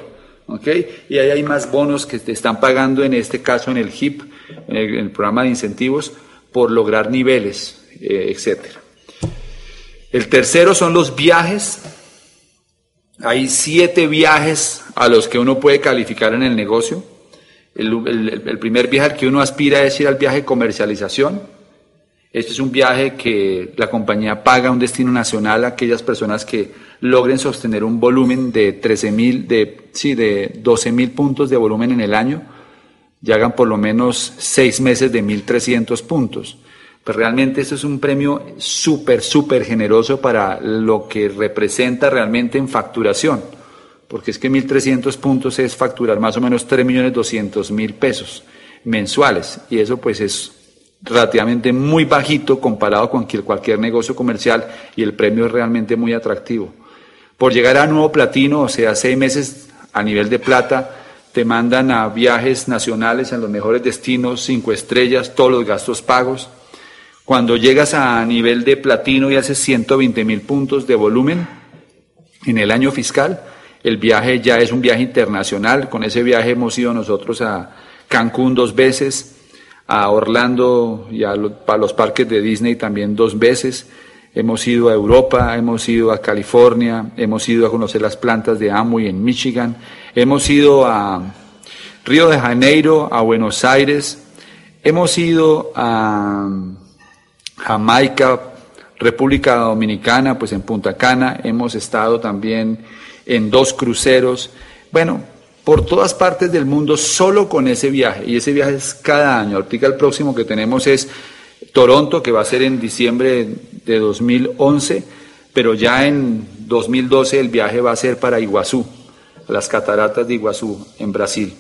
S2: ¿ok? Y ahí hay más bonos que te están pagando, en este caso en el HIP, en el, programa de incentivos, por lograr niveles, eh, etcétera. El tercero son los viajes. Hay siete viajes a los que uno puede calificar en el negocio. El, primer viaje al que uno aspira es ir al viaje de comercialización este es un viaje que la compañía paga un destino nacional a aquellas personas que logren sostener un volumen de 13 mil, de, sí, de 12 mil puntos de volumen en el año y hagan por lo menos seis meses de 1.300 puntos. Pues realmente esto es un premio súper, súper generoso para lo que representa realmente en facturación, porque es que 1.300 puntos es facturar más o menos 3.200.000 pesos mensuales y eso pues es relativamente muy bajito comparado con cualquier negocio comercial y el premio es realmente muy atractivo. Por llegar a nuevo platino, o sea, seis meses a nivel de plata, te mandan a viajes nacionales en los mejores destinos, cinco estrellas, todos los gastos pagos. Cuando llegas a nivel de platino y haces 120 mil puntos de volumen en el año fiscal, el viaje ya es un viaje internacional. Con ese viaje hemos ido nosotros a Cancún dos veces, a Orlando y a los, parques de Disney también dos veces. Hemos ido a Europa, hemos ido a California, hemos ido a conocer las plantas de Amway en Michigan, hemos ido a Río de Janeiro, a Buenos Aires, hemos ido a Jamaica, República Dominicana, pues en Punta Cana, hemos estado también en dos cruceros. Bueno, por todas partes del mundo solo con ese viaje. Y ese viaje es cada año. Ahorita el próximo que tenemos es Toronto, que va a ser en diciembre de 2011, pero ya en 2012 el viaje va a ser para Iguazú, las cataratas de Iguazú, en Brasil.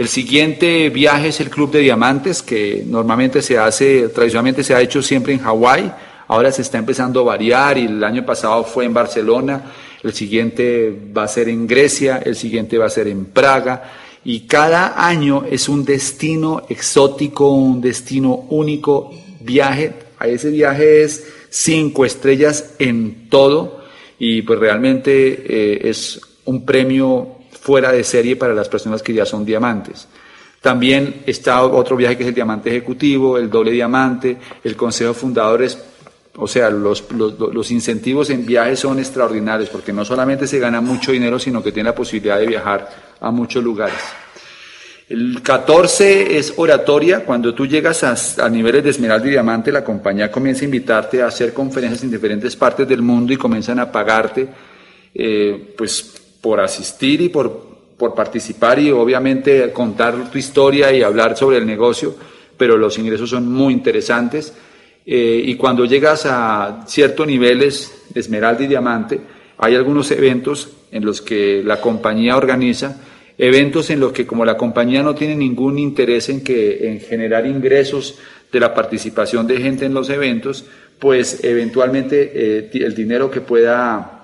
S2: El siguiente viaje es el Club de Diamantes, que normalmente se hace, tradicionalmente se ha hecho siempre en Hawái, ahora se está empezando a variar y el año pasado fue en Barcelona. El siguiente va a ser en Grecia, el siguiente va a ser en Praga, y cada año es un destino exótico, un destino único, viaje, a ese viaje es cinco estrellas en todo, y pues realmente eh, es un premio fuera de serie para las personas que ya son diamantes. También está otro viaje que es el diamante ejecutivo, el doble diamante, el consejo de fundadores o sea, los, los, incentivos en viajes son extraordinarios porque no solamente se gana mucho dinero, sino que tiene la posibilidad de viajar a muchos lugares. El 14 es oratoria. Cuando tú llegas a, niveles de esmeralda y diamante, la compañía comienza a invitarte a hacer conferencias en diferentes partes del mundo y comienzan a pagarte eh, pues, por asistir y por, por participar y obviamente contar tu historia y hablar sobre el negocio, pero los ingresos son muy interesantes. Eh, y cuando llegas a ciertos niveles de esmeralda y diamante, hay algunos eventos en los que la compañía organiza, eventos en los que como la compañía no tiene ningún interés en, que, en generar ingresos de la participación de gente en los eventos, pues eventualmente eh, el dinero que pueda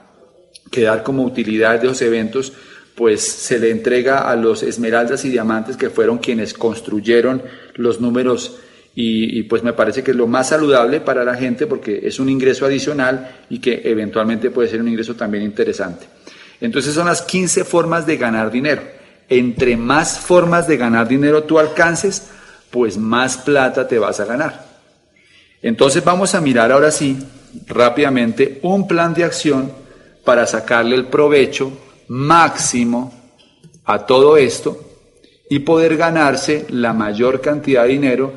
S2: quedar como utilidad de los eventos, pues se le entrega a los esmeraldas y diamantes que fueron quienes construyeron los números y, pues me parece que es lo más saludable para la gente porque es un ingreso adicional y que eventualmente puede ser un ingreso también interesante. Entonces son las 15 formas de ganar dinero. Entre más formas de ganar dinero tú alcances, pues más plata te vas a ganar. Entonces vamos a mirar ahora sí rápidamente un plan de acción para sacarle el provecho máximo a todo esto y poder ganarse la mayor cantidad de dinero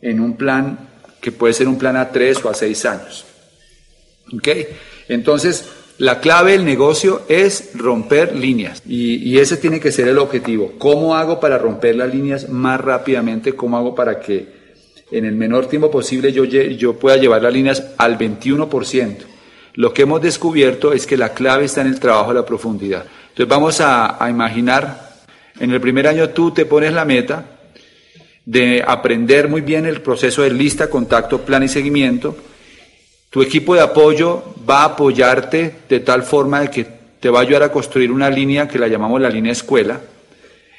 S2: en un plan que puede ser un plan a tres o a seis años. ¿Ok? Entonces, la clave del negocio es romper líneas y, ese tiene que ser el objetivo. ¿Cómo hago para romper las líneas más rápidamente? ¿Cómo hago para que en el menor tiempo posible yo, yo pueda llevar las líneas al 21%? Lo que hemos descubierto es que la clave está en el trabajo a la profundidad. Entonces vamos a, a imaginar, en el primer año tú te pones la meta de aprender muy bien el proceso de lista, contacto, plan y seguimiento. Tu equipo de apoyo va a apoyarte de tal forma de que te va a ayudar a construir una línea que la llamamos la línea escuela.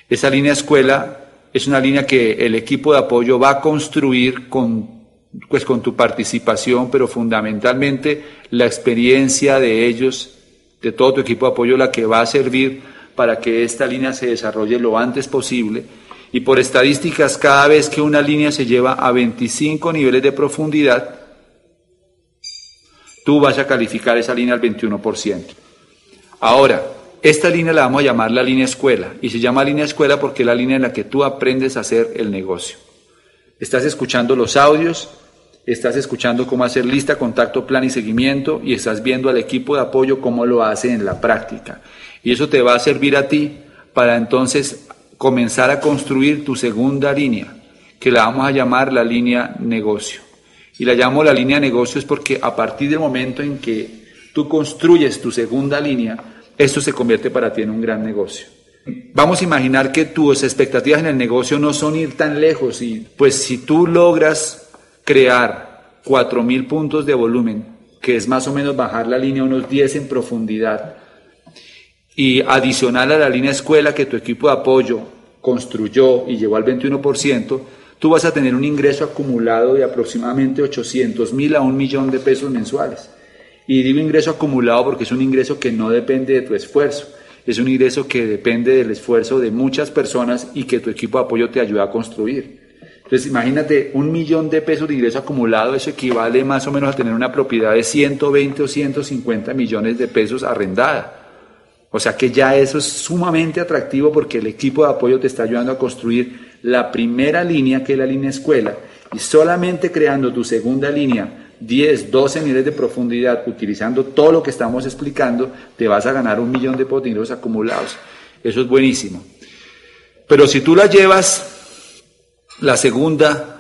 S2: Esa línea escuela es una línea que el equipo de apoyo va a construir con pues con tu participación, pero fundamentalmente la experiencia de ellos, de todo tu equipo de apoyo, la que va a servir para que esta línea se desarrolle lo antes posible. Y por estadísticas, cada vez que una línea se lleva a 25 niveles de profundidad, tú vas a calificar esa línea al 21%. Ahora, esta línea la vamos a llamar la línea escuela, y se llama línea escuela porque es la línea en la que tú aprendes a hacer el negocio. Estás escuchando los audios, estás escuchando cómo hacer lista, contacto, plan y seguimiento y estás viendo al equipo de apoyo cómo lo hace en la práctica. Y eso te va a servir a ti para entonces comenzar a construir tu segunda línea, que la vamos a llamar la línea negocio. Y la llamo la línea negocio es porque a partir del momento en que tú construyes tu segunda línea, esto se convierte para ti en un gran negocio. Vamos a imaginar que tus expectativas en el negocio no son ir tan lejos y pues si tú logras crear 4.000 puntos de volumen, que es más o menos bajar la línea unos 10 en profundidad, y adicional a la línea escuela que tu equipo de apoyo construyó y llevó al 21%, tú vas a tener un ingreso acumulado de aproximadamente 800 mil a un millón de pesos mensuales. Y digo ingreso acumulado porque es un ingreso que no depende de tu esfuerzo, es un ingreso que depende del esfuerzo de muchas personas y que tu equipo de apoyo te ayuda a construir. Entonces, imagínate, un millón de pesos de ingreso acumulado, eso equivale más o menos a tener una propiedad de 120 o 150 millones de pesos arrendada. O sea que ya eso es sumamente atractivo porque el equipo de apoyo te está ayudando a construir la primera línea, que es la línea escuela, y solamente creando tu segunda línea, 10, 12 niveles de profundidad, utilizando todo lo que estamos explicando, te vas a ganar un millón de ingresos acumulados. Eso es buenísimo. Pero si tú la llevas la segunda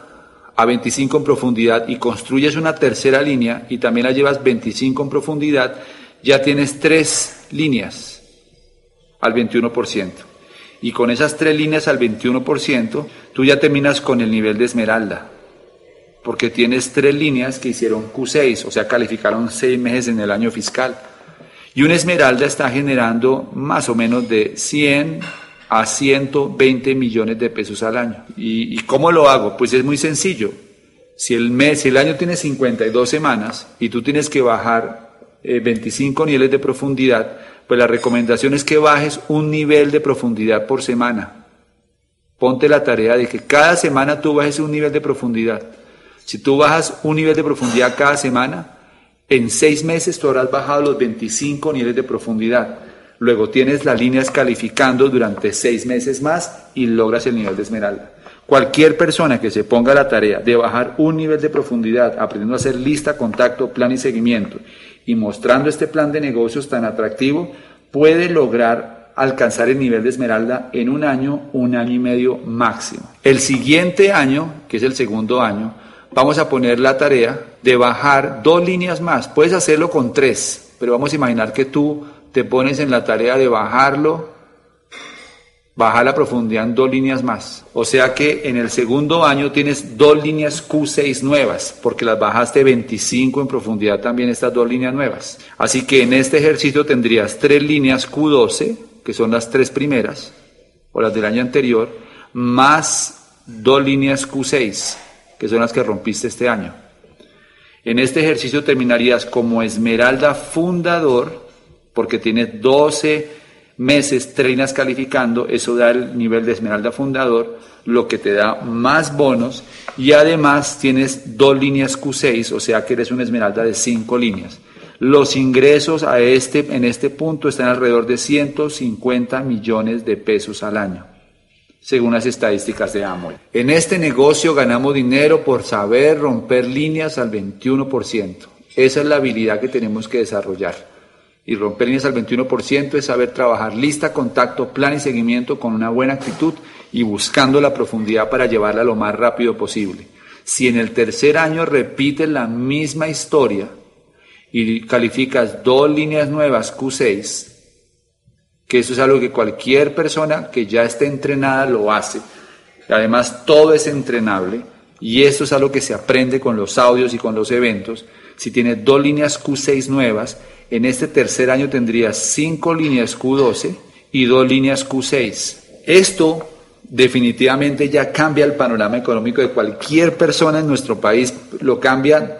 S2: a 25 en profundidad y construyes una tercera línea y también la llevas 25 en profundidad, ya tienes tres líneas al 21%. Y con esas tres líneas al 21%, tú ya terminas con el nivel de esmeralda, porque tienes tres líneas que hicieron Q6, o sea, calificaron seis meses en el año fiscal. Y una esmeralda está generando más o menos de 100 a 120 millones de pesos al año. ¿Y, cómo lo hago? Pues es muy sencillo. Si el mes, si el año tiene 52 semanas y tú tienes que bajar 25 eh, niveles de profundidad, pues la recomendación es que bajes un nivel de profundidad por semana. Ponte la tarea de que cada semana tú bajes un nivel de profundidad. Si tú bajas un nivel de profundidad cada semana, en seis meses tú habrás bajado los 25 niveles de profundidad. Luego tienes las líneas calificando durante seis meses más y logras el nivel de esmeralda. Cualquier persona que se ponga la tarea de bajar un nivel de profundidad, aprendiendo a hacer lista, contacto, plan y seguimiento, y mostrando este plan de negocios tan atractivo, puede lograr alcanzar el nivel de esmeralda en un año, un año y medio máximo. El siguiente año, que es el segundo año, vamos a poner la tarea de bajar dos líneas más. Puedes hacerlo con tres, pero vamos a imaginar que tú te pones en la tarea de bajarlo, bajar la profundidad en dos líneas más. O sea que en el segundo año tienes dos líneas Q6 nuevas, porque las bajaste 25 en profundidad también estas dos líneas nuevas. Así que en este ejercicio tendrías tres líneas Q12, que son las tres primeras, o las del año anterior, más dos líneas Q6, que son las que rompiste este año. En este ejercicio terminarías como esmeralda fundador porque tienes 12 meses, treinas calificando, eso da el nivel de esmeralda fundador, lo que te da más bonos y además tienes dos líneas Q6, o sea que eres una esmeralda de cinco líneas. Los ingresos a este, en este punto están alrededor de 150 millones de pesos al año, según las estadísticas de Amway. En este negocio ganamos dinero por saber romper líneas al 21%. Esa es la habilidad que tenemos que desarrollar y romper líneas al 21% es saber trabajar lista, contacto, plan y seguimiento con una buena actitud y buscando la profundidad para llevarla lo más rápido posible. Si en el tercer año repites la misma historia y calificas dos líneas nuevas Q6, que eso es algo que cualquier persona que ya esté entrenada lo hace. Además, todo es entrenable y esto es algo que se aprende con los audios y con los eventos. Si tienes dos líneas Q6 nuevas, en este tercer año tendrías cinco líneas Q12 y dos líneas Q6. Esto definitivamente ya cambia el panorama económico de cualquier persona en nuestro país, lo cambia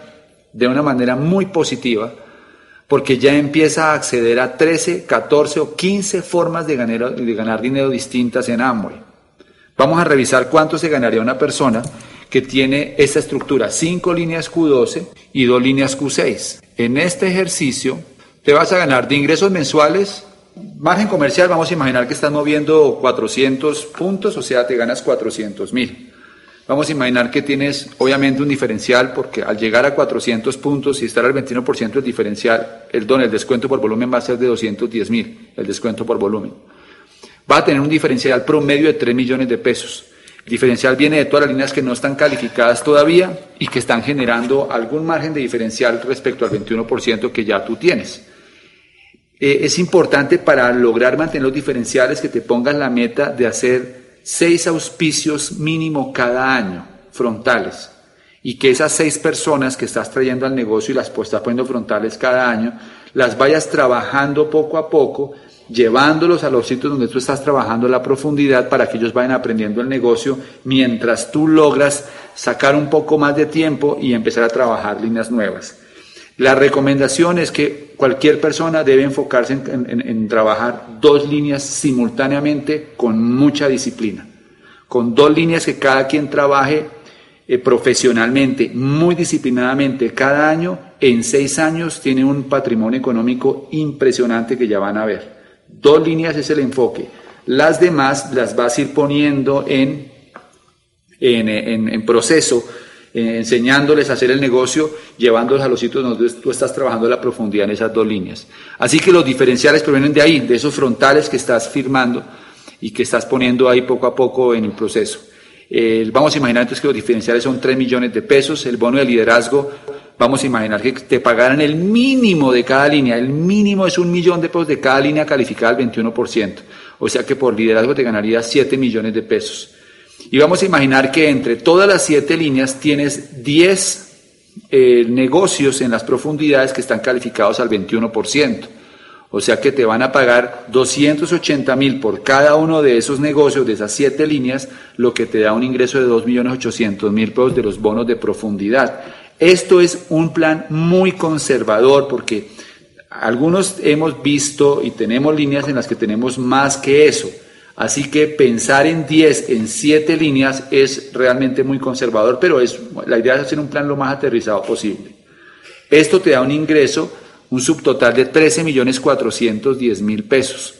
S2: de una manera muy positiva, porque ya empieza a acceder a 13, 14 o 15 formas de ganar, de ganar dinero distintas en Amway. Vamos a revisar cuánto se ganaría una persona que tiene esta estructura, 5 líneas Q12 y 2 líneas Q6. En este ejercicio te vas a ganar de ingresos mensuales, margen comercial, vamos a imaginar que estás moviendo 400 puntos, o sea, te ganas 400 mil. Vamos a imaginar que tienes obviamente un diferencial porque al llegar a 400 puntos y estar al 21% del diferencial, el don, el descuento por volumen va a ser de 210 mil, el descuento por volumen. Va a tener un diferencial promedio de 3 millones de pesos. Diferencial viene de todas las líneas que no están calificadas todavía y que están generando algún margen de diferencial respecto al 21% que ya tú tienes. Eh, es importante para lograr mantener los diferenciales que te pongas la meta de hacer seis auspicios mínimo cada año, frontales, y que esas seis personas que estás trayendo al negocio y las estás poniendo frontales cada año, las vayas trabajando poco a poco, llevándolos a los sitios donde tú estás trabajando la profundidad para que ellos vayan aprendiendo el negocio mientras tú logras sacar un poco más de tiempo y empezar a trabajar líneas nuevas. La recomendación es que cualquier persona debe enfocarse en, trabajar dos líneas simultáneamente con mucha disciplina, con dos líneas que cada quien trabaje eh, profesionalmente, muy disciplinadamente cada año, en seis años tiene un patrimonio económico impresionante que ya van a ver. Dos líneas es el enfoque. Las demás las vas a ir poniendo en, en proceso eh, enseñándoles a hacer el negocio, llevándolos a los sitios donde tú estás trabajando la profundidad en esas dos líneas. Así que los diferenciales provienen de ahí, de esos frontales que estás firmando y que estás poniendo ahí poco a poco en el proceso. vamos a imaginar entonces que los diferenciales son 3 millones de pesos, el bono de liderazgo, vamos a imaginar que te pagaran el mínimo de cada línea, el mínimo es un millón de pesos de cada línea calificada al 21%, o sea que por liderazgo te ganarías 7 millones de pesos. Y vamos a imaginar que entre todas las siete líneas tienes 10 eh, negocios en las profundidades que están calificados al 21%. O sea que te van a pagar 280 mil por cada uno de esos negocios, de esas siete líneas, lo que te da un ingreso de 2.800.000 pesos de los bonos de profundidad. Esto es un plan muy conservador porque algunos hemos visto y tenemos líneas en las que tenemos más que eso. Así que pensar en 10, en 7 líneas es realmente muy conservador, pero es, la idea es hacer un plan lo más aterrizado posible. Esto te da un ingreso, un subtotal de 13.410.000 pesos.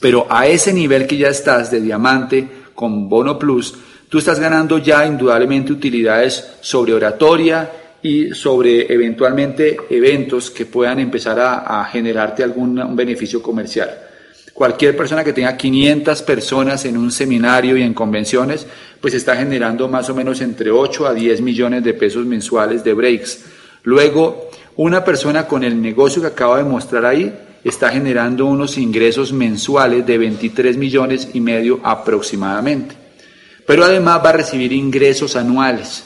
S2: Pero a ese nivel que ya estás de diamante con bono plus, tú estás ganando ya indudablemente utilidades sobre oratoria y sobre eventualmente eventos que puedan empezar a, a generarte algún beneficio comercial. Cualquier persona que tenga 500 personas en un seminario y en convenciones, pues está generando más o menos entre 8 a 10 millones de pesos mensuales de breaks. Luego, una persona con el negocio que acabo de mostrar ahí está generando unos ingresos mensuales de 23 millones y medio aproximadamente. Pero además va a recibir ingresos anuales.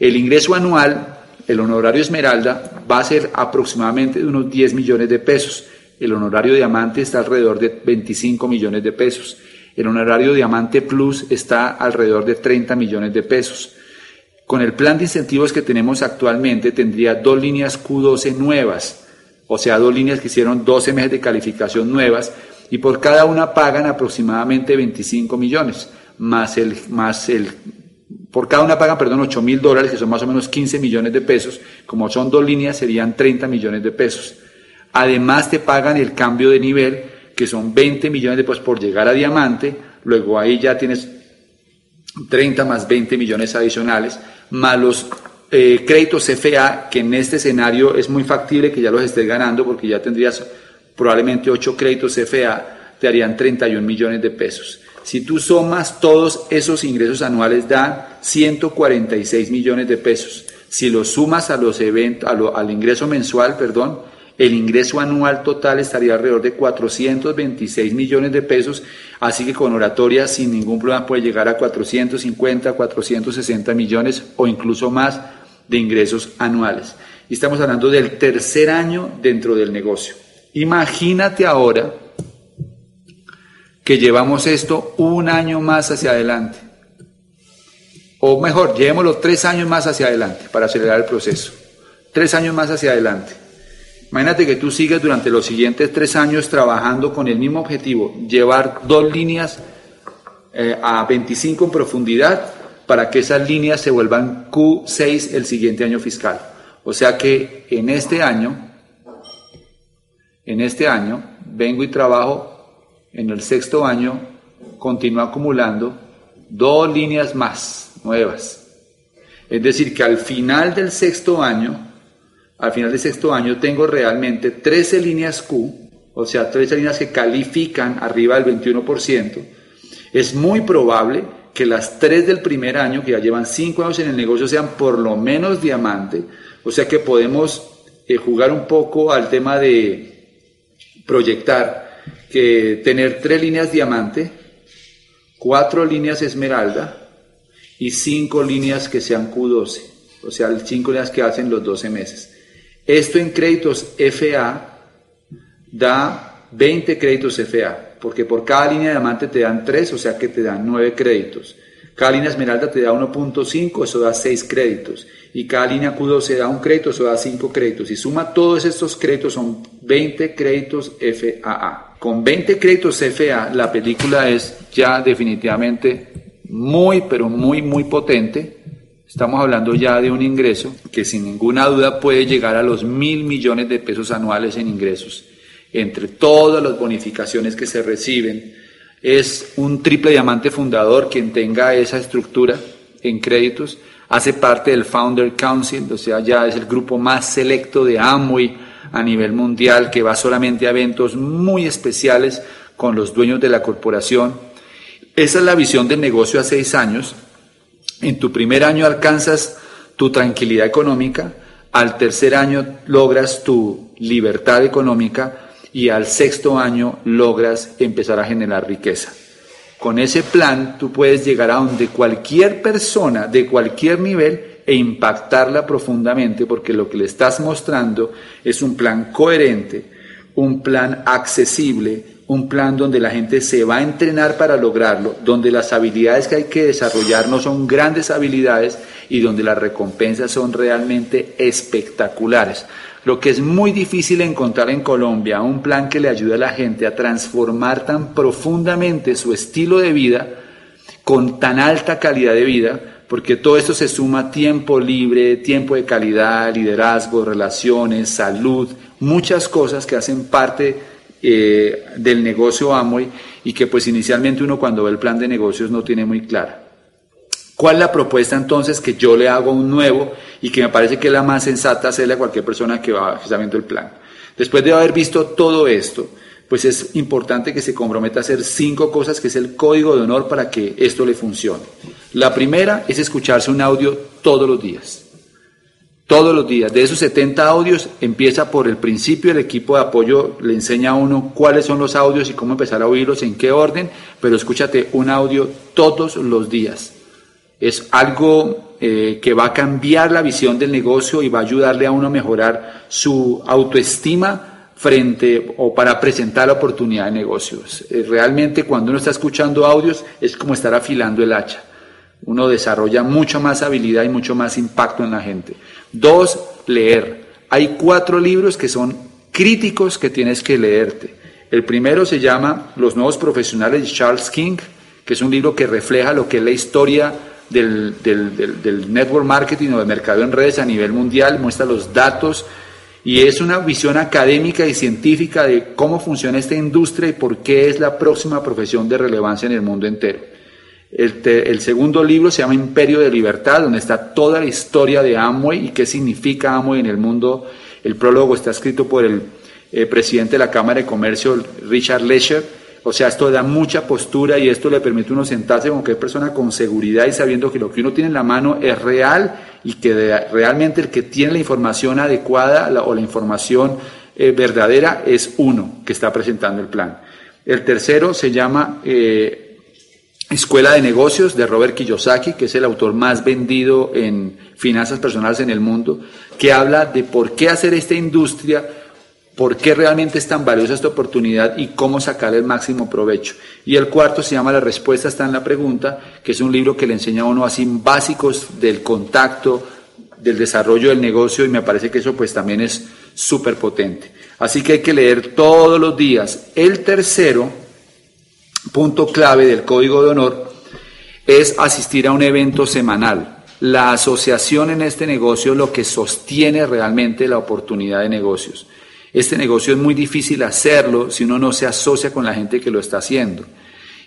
S2: El ingreso anual, el honorario Esmeralda, va a ser aproximadamente de unos 10 millones de pesos. El honorario diamante está alrededor de 25 millones de pesos. El honorario diamante plus está alrededor de 30 millones de pesos. Con el plan de incentivos que tenemos actualmente tendría dos líneas Q12 nuevas, o sea, dos líneas que hicieron 12 meses de calificación nuevas y por cada una pagan aproximadamente 25 millones, más el, más el, por cada una pagan, perdón, 8 mil dólares, que son más o menos 15 millones de pesos, como son dos líneas serían 30 millones de pesos. Además te pagan el cambio de nivel, que son 20 millones de pesos por llegar a diamante, luego ahí ya tienes 30 más 20 millones adicionales, más los eh, créditos CFA, que en este escenario es muy factible que ya los estés ganando porque ya tendrías probablemente 8 créditos CFA, te harían 31 millones de pesos. Si tú sumas todos esos ingresos anuales, da 146 millones de pesos. Si lo sumas a los eventos, al ingreso mensual, perdón, el ingreso anual total estaría alrededor de 426 millones de pesos, así que con oratoria sin ningún problema puede llegar a 450, 460 millones o incluso más de ingresos anuales. Y estamos hablando del tercer año dentro del negocio. Imagínate ahora que llevamos esto un año más hacia adelante. O mejor, llevémoslo tres años más hacia adelante para acelerar el proceso. Tres años más hacia adelante. Imagínate que tú sigues durante los siguientes tres años trabajando con el mismo objetivo, llevar dos líneas eh, a 25 en profundidad para que esas líneas se vuelvan Q6 el siguiente año fiscal. O sea que en este año, en este año, vengo y trabajo en el sexto año, continúo acumulando dos líneas más nuevas. Es decir, que al final del sexto año, al final del sexto año tengo realmente 13 líneas Q, o sea, 13 líneas que califican arriba del 21%, es muy probable que las tres del primer año, que ya llevan cinco años en el negocio, sean por lo menos diamante, o sea que podemos eh, jugar un poco al tema de proyectar que tener tres líneas diamante, cuatro líneas esmeralda y cinco líneas que sean Q12, o sea, cinco líneas que hacen los 12 meses. Esto en créditos FA da 20 créditos FA, porque por cada línea de diamante te dan 3, o sea que te dan 9 créditos. Cada línea esmeralda te da 1.5, eso da 6 créditos. Y cada línea Q12 da un crédito, eso da 5 créditos. Y suma todos estos créditos, son 20 créditos FAA. Con 20 créditos FA, la película es ya definitivamente muy, pero muy, muy potente Estamos hablando ya de un ingreso que sin ninguna duda puede llegar a los mil millones de pesos anuales en ingresos. Entre todas las bonificaciones que se reciben, es un triple diamante fundador quien tenga esa estructura en créditos. Hace parte del Founder Council, o sea, ya es el grupo más selecto de Amway a nivel mundial que va solamente a eventos muy especiales con los dueños de la corporación. Esa es la visión del negocio a seis años en tu primer año alcanzas tu tranquilidad económica, al tercer año logras tu libertad económica y al sexto año logras empezar a generar riqueza. Con ese plan tú puedes llegar a donde cualquier persona de cualquier nivel e impactarla profundamente porque lo que le estás mostrando es un plan coherente, un plan accesible, un plan donde la gente se va a entrenar para lograrlo, donde las habilidades que hay que desarrollar no son grandes habilidades y donde las recompensas son realmente espectaculares. Lo que es muy difícil encontrar en Colombia, un plan que le ayude a la gente a transformar tan profundamente su estilo de vida con tan alta calidad de vida, porque todo esto se suma tiempo libre, tiempo de calidad, liderazgo, relaciones, salud, muchas cosas que hacen parte eh, del negocio Amway y que pues inicialmente uno cuando ve el plan de negocios no tiene muy clara. ¿Cuál es la propuesta entonces que yo le hago un nuevo y que me parece que es la más sensata hacerle a cualquier persona que va viendo el plan? Después de haber visto todo esto, pues es importante que se comprometa a hacer cinco cosas que es el código de honor para que esto le funcione. La primera es escucharse un audio todos los días todos los días. De esos 70 audios empieza por el principio, el equipo de apoyo le enseña a uno cuáles son los audios y cómo empezar a oírlos, en qué orden, pero escúchate un audio todos los días. Es algo eh, que va a cambiar la visión del negocio y va a ayudarle a uno a mejorar su autoestima frente o para presentar la oportunidad de negocios. Eh, realmente cuando uno está escuchando audios es como estar afilando el hacha. Uno desarrolla mucha más habilidad y mucho más impacto en la gente. Dos, leer. Hay cuatro libros que son críticos que tienes que leerte. El primero se llama Los nuevos profesionales de Charles King, que es un libro que refleja lo que es la historia del, del, network marketing o del mercado en redes a nivel mundial, muestra los datos y es una visión académica y científica de cómo funciona esta industria y por qué es la próxima profesión de relevancia en el mundo entero. El, segundo libro se llama Imperio de Libertad, donde está toda la historia de Amway y qué significa Amway en el mundo. El prólogo está escrito por el eh, presidente de la Cámara de Comercio, Richard Lesher. O sea, esto da mucha postura y esto le permite a uno sentarse con cualquier persona con seguridad y sabiendo que lo que uno tiene en la mano es real y que realmente el que tiene la información adecuada o la información eh, verdadera es uno que está presentando el plan. El tercero se llama eh, Escuela de Negocios de Robert Kiyosaki, que es el autor más vendido en finanzas personales en el mundo, que habla de por qué hacer esta industria, por qué realmente es tan valiosa esta oportunidad y cómo sacar el máximo provecho. Y el cuarto se llama La respuesta está en la pregunta, que es un libro que le enseña a uno así básicos del contacto, del desarrollo del negocio y me parece que eso pues también es súper potente. Así que hay que leer todos los días. El tercero, punto clave del código de honor, es asistir a un evento semanal. La asociación en este negocio es lo que sostiene realmente la oportunidad de negocios. Este negocio es muy difícil hacerlo si uno no se asocia con la gente que lo está haciendo.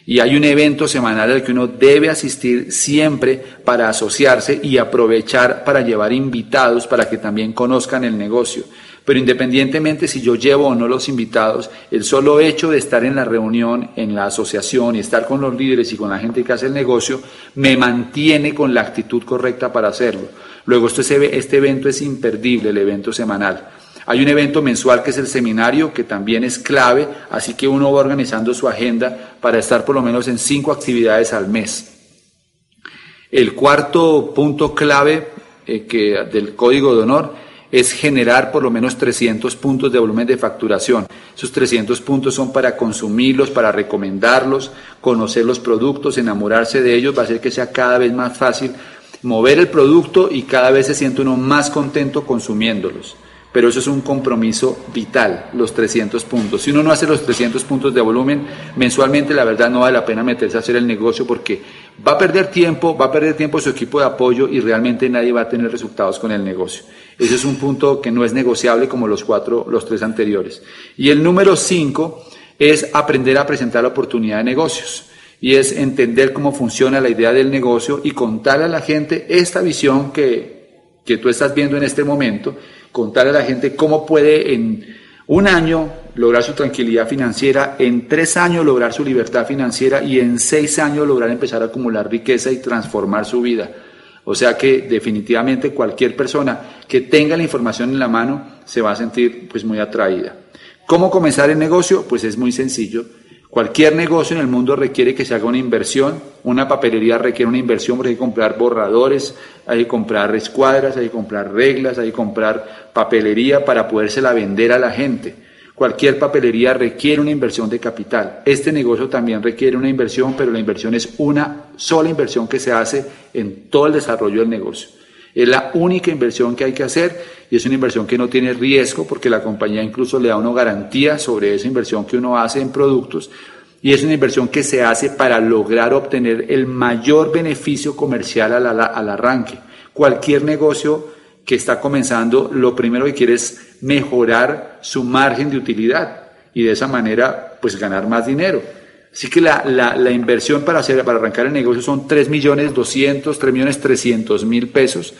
S2: Y hay un evento semanal al que uno debe asistir siempre para asociarse y aprovechar para llevar invitados para que también conozcan el negocio. Pero independientemente si yo llevo o no los invitados, el solo hecho de estar en la reunión, en la asociación y estar con los líderes y con la gente que hace el negocio, me mantiene con la actitud correcta para hacerlo. Luego, esto este evento es imperdible, el evento semanal. Hay un evento mensual que es el seminario, que también es clave, así que uno va organizando su agenda para estar por lo menos en cinco actividades al mes. El cuarto punto clave eh, del código de honor es generar por lo menos 300 puntos de volumen de facturación. Esos 300 puntos son para consumirlos, para recomendarlos, conocer los productos, enamorarse de ellos, va a hacer que sea cada vez más fácil mover el producto y cada vez se siente uno más contento consumiéndolos pero eso es un compromiso vital, los 300 puntos. Si uno no hace los 300 puntos de volumen mensualmente, la verdad no vale la pena meterse a hacer el negocio porque va a perder tiempo, va a perder tiempo su equipo de apoyo y realmente nadie va a tener resultados con el negocio. Ese es un punto que no es negociable como los cuatro, los tres anteriores. Y el número cinco es aprender a presentar la oportunidad de negocios y es entender cómo funciona la idea del negocio y contarle a la gente esta visión que, que tú estás viendo en este momento contar a la gente cómo puede en un año lograr su tranquilidad financiera, en tres años lograr su libertad financiera y en seis años lograr empezar a acumular riqueza y transformar su vida. O sea que definitivamente cualquier persona que tenga la información en la mano se va a sentir pues muy atraída. ¿Cómo comenzar el negocio? Pues es muy sencillo. Cualquier negocio en el mundo requiere que se haga una inversión. Una papelería requiere una inversión porque hay que comprar borradores, hay que comprar escuadras, hay que comprar reglas, hay que comprar papelería para podérsela vender a la gente. Cualquier papelería requiere una inversión de capital. Este negocio también requiere una inversión, pero la inversión es una sola inversión que se hace en todo el desarrollo del negocio. Es la única inversión que hay que hacer y es una inversión que no tiene riesgo porque la compañía incluso le da una garantía sobre esa inversión que uno hace en productos y es una inversión que se hace para lograr obtener el mayor beneficio comercial al, al arranque. Cualquier negocio que está comenzando, lo primero que quiere es mejorar su margen de utilidad y de esa manera pues ganar más dinero. Así que la, la, inversión para, hacer, para arrancar el negocio son 3 millones 200, 3 millones 300 mil pesos,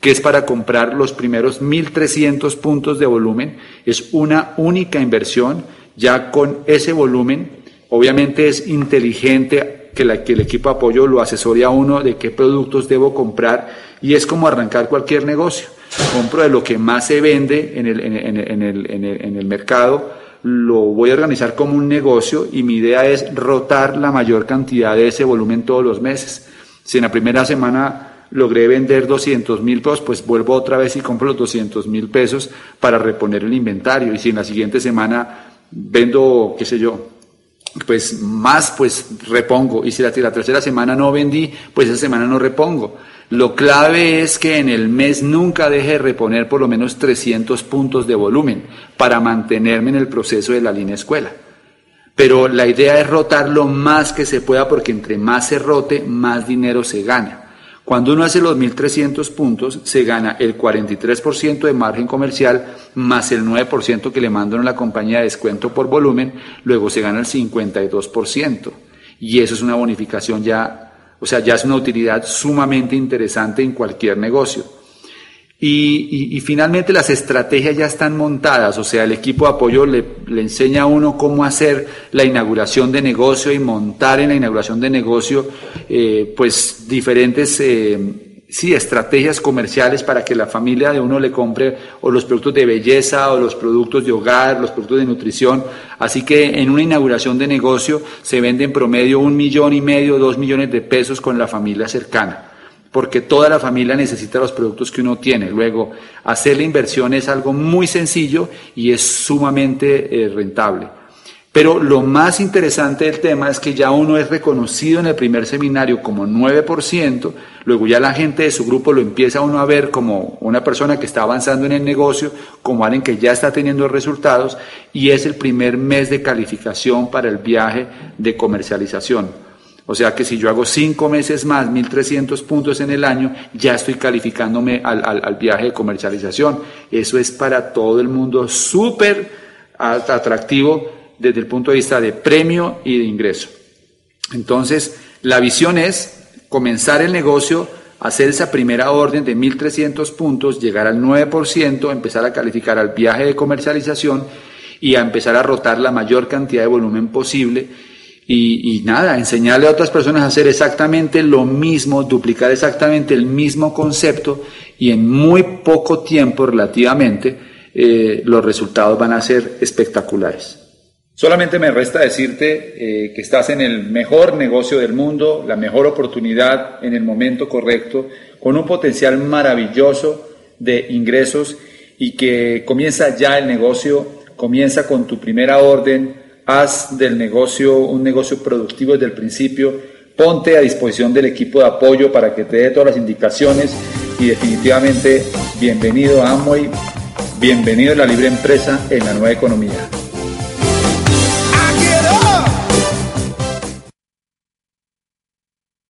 S2: que es para comprar los primeros 1.300 puntos de volumen. Es una única inversión, ya con ese volumen, obviamente es inteligente que, la, que el equipo de apoyo lo asesore a uno de qué productos debo comprar y es como arrancar cualquier negocio. Compro de lo que más se vende en el, en, en, en el, en el mercado, lo voy a organizar como un negocio y mi idea es rotar la mayor cantidad de ese volumen todos los meses. Si en la primera semana logré vender 200 mil pesos, pues vuelvo otra vez y compro los 200 mil pesos para reponer el inventario. Y si en la siguiente semana vendo, qué sé yo, pues más, pues repongo. Y si la, tercera semana no vendí, pues esa semana no repongo. Lo clave es que en el mes nunca deje de reponer por lo menos 300 puntos de volumen para mantenerme en el proceso de la línea escuela. Pero la idea es rotar lo más que se pueda porque entre más se rote, más dinero se gana. Cuando uno hace los 1.300 puntos, se gana el 43% de margen comercial más el 9% que le mandan a la compañía de descuento por volumen, luego se gana el 52%. Y eso es una bonificación ya o sea, ya es una utilidad sumamente interesante en cualquier negocio. Y, finalmente las estrategias ya están montadas, o sea, el equipo de apoyo le, enseña a uno cómo hacer la inauguración de negocio y montar en la inauguración de negocio, eh, pues diferentes eh, sí, estrategias comerciales para que la familia de uno le compre o los productos de belleza o los productos de hogar, los productos de nutrición. Así que en una inauguración de negocio se vende en promedio un millón y medio, dos millones de pesos con la familia cercana porque toda la familia necesita los productos que uno tiene. Luego, hacer la inversión es algo muy sencillo y es sumamente eh, rentable. Pero lo más interesante del tema es que ya uno es reconocido en el primer seminario como 9%, luego ya la gente de su grupo lo empieza uno a ver como una persona que está avanzando en el negocio, como alguien que ya está teniendo resultados, y es el primer mes de calificación para el viaje de comercialización. O sea que si yo hago cinco meses más, 1.300 puntos en el año, ya estoy calificándome al, al viaje de comercialización. Eso es para todo el mundo súper atractivo desde el punto de vista de premio y de ingreso. Entonces, la visión es comenzar el negocio, hacer esa primera orden de 1.300 puntos, llegar al 9%, empezar a calificar al viaje de comercialización y a empezar a rotar la mayor cantidad de volumen posible. Y, nada, enseñarle a otras personas a hacer exactamente lo mismo, duplicar exactamente el mismo concepto y en muy poco tiempo relativamente eh, los resultados van a ser espectaculares. Solamente me resta decirte eh, que estás en el mejor negocio del mundo, la mejor oportunidad en el momento correcto, con un potencial maravilloso de ingresos y que comienza ya el negocio, comienza con tu primera orden, haz del negocio un negocio productivo desde el principio, ponte a disposición del equipo de apoyo para que te dé todas las indicaciones y definitivamente bienvenido a Amway, bienvenido a la libre empresa en la nueva economía.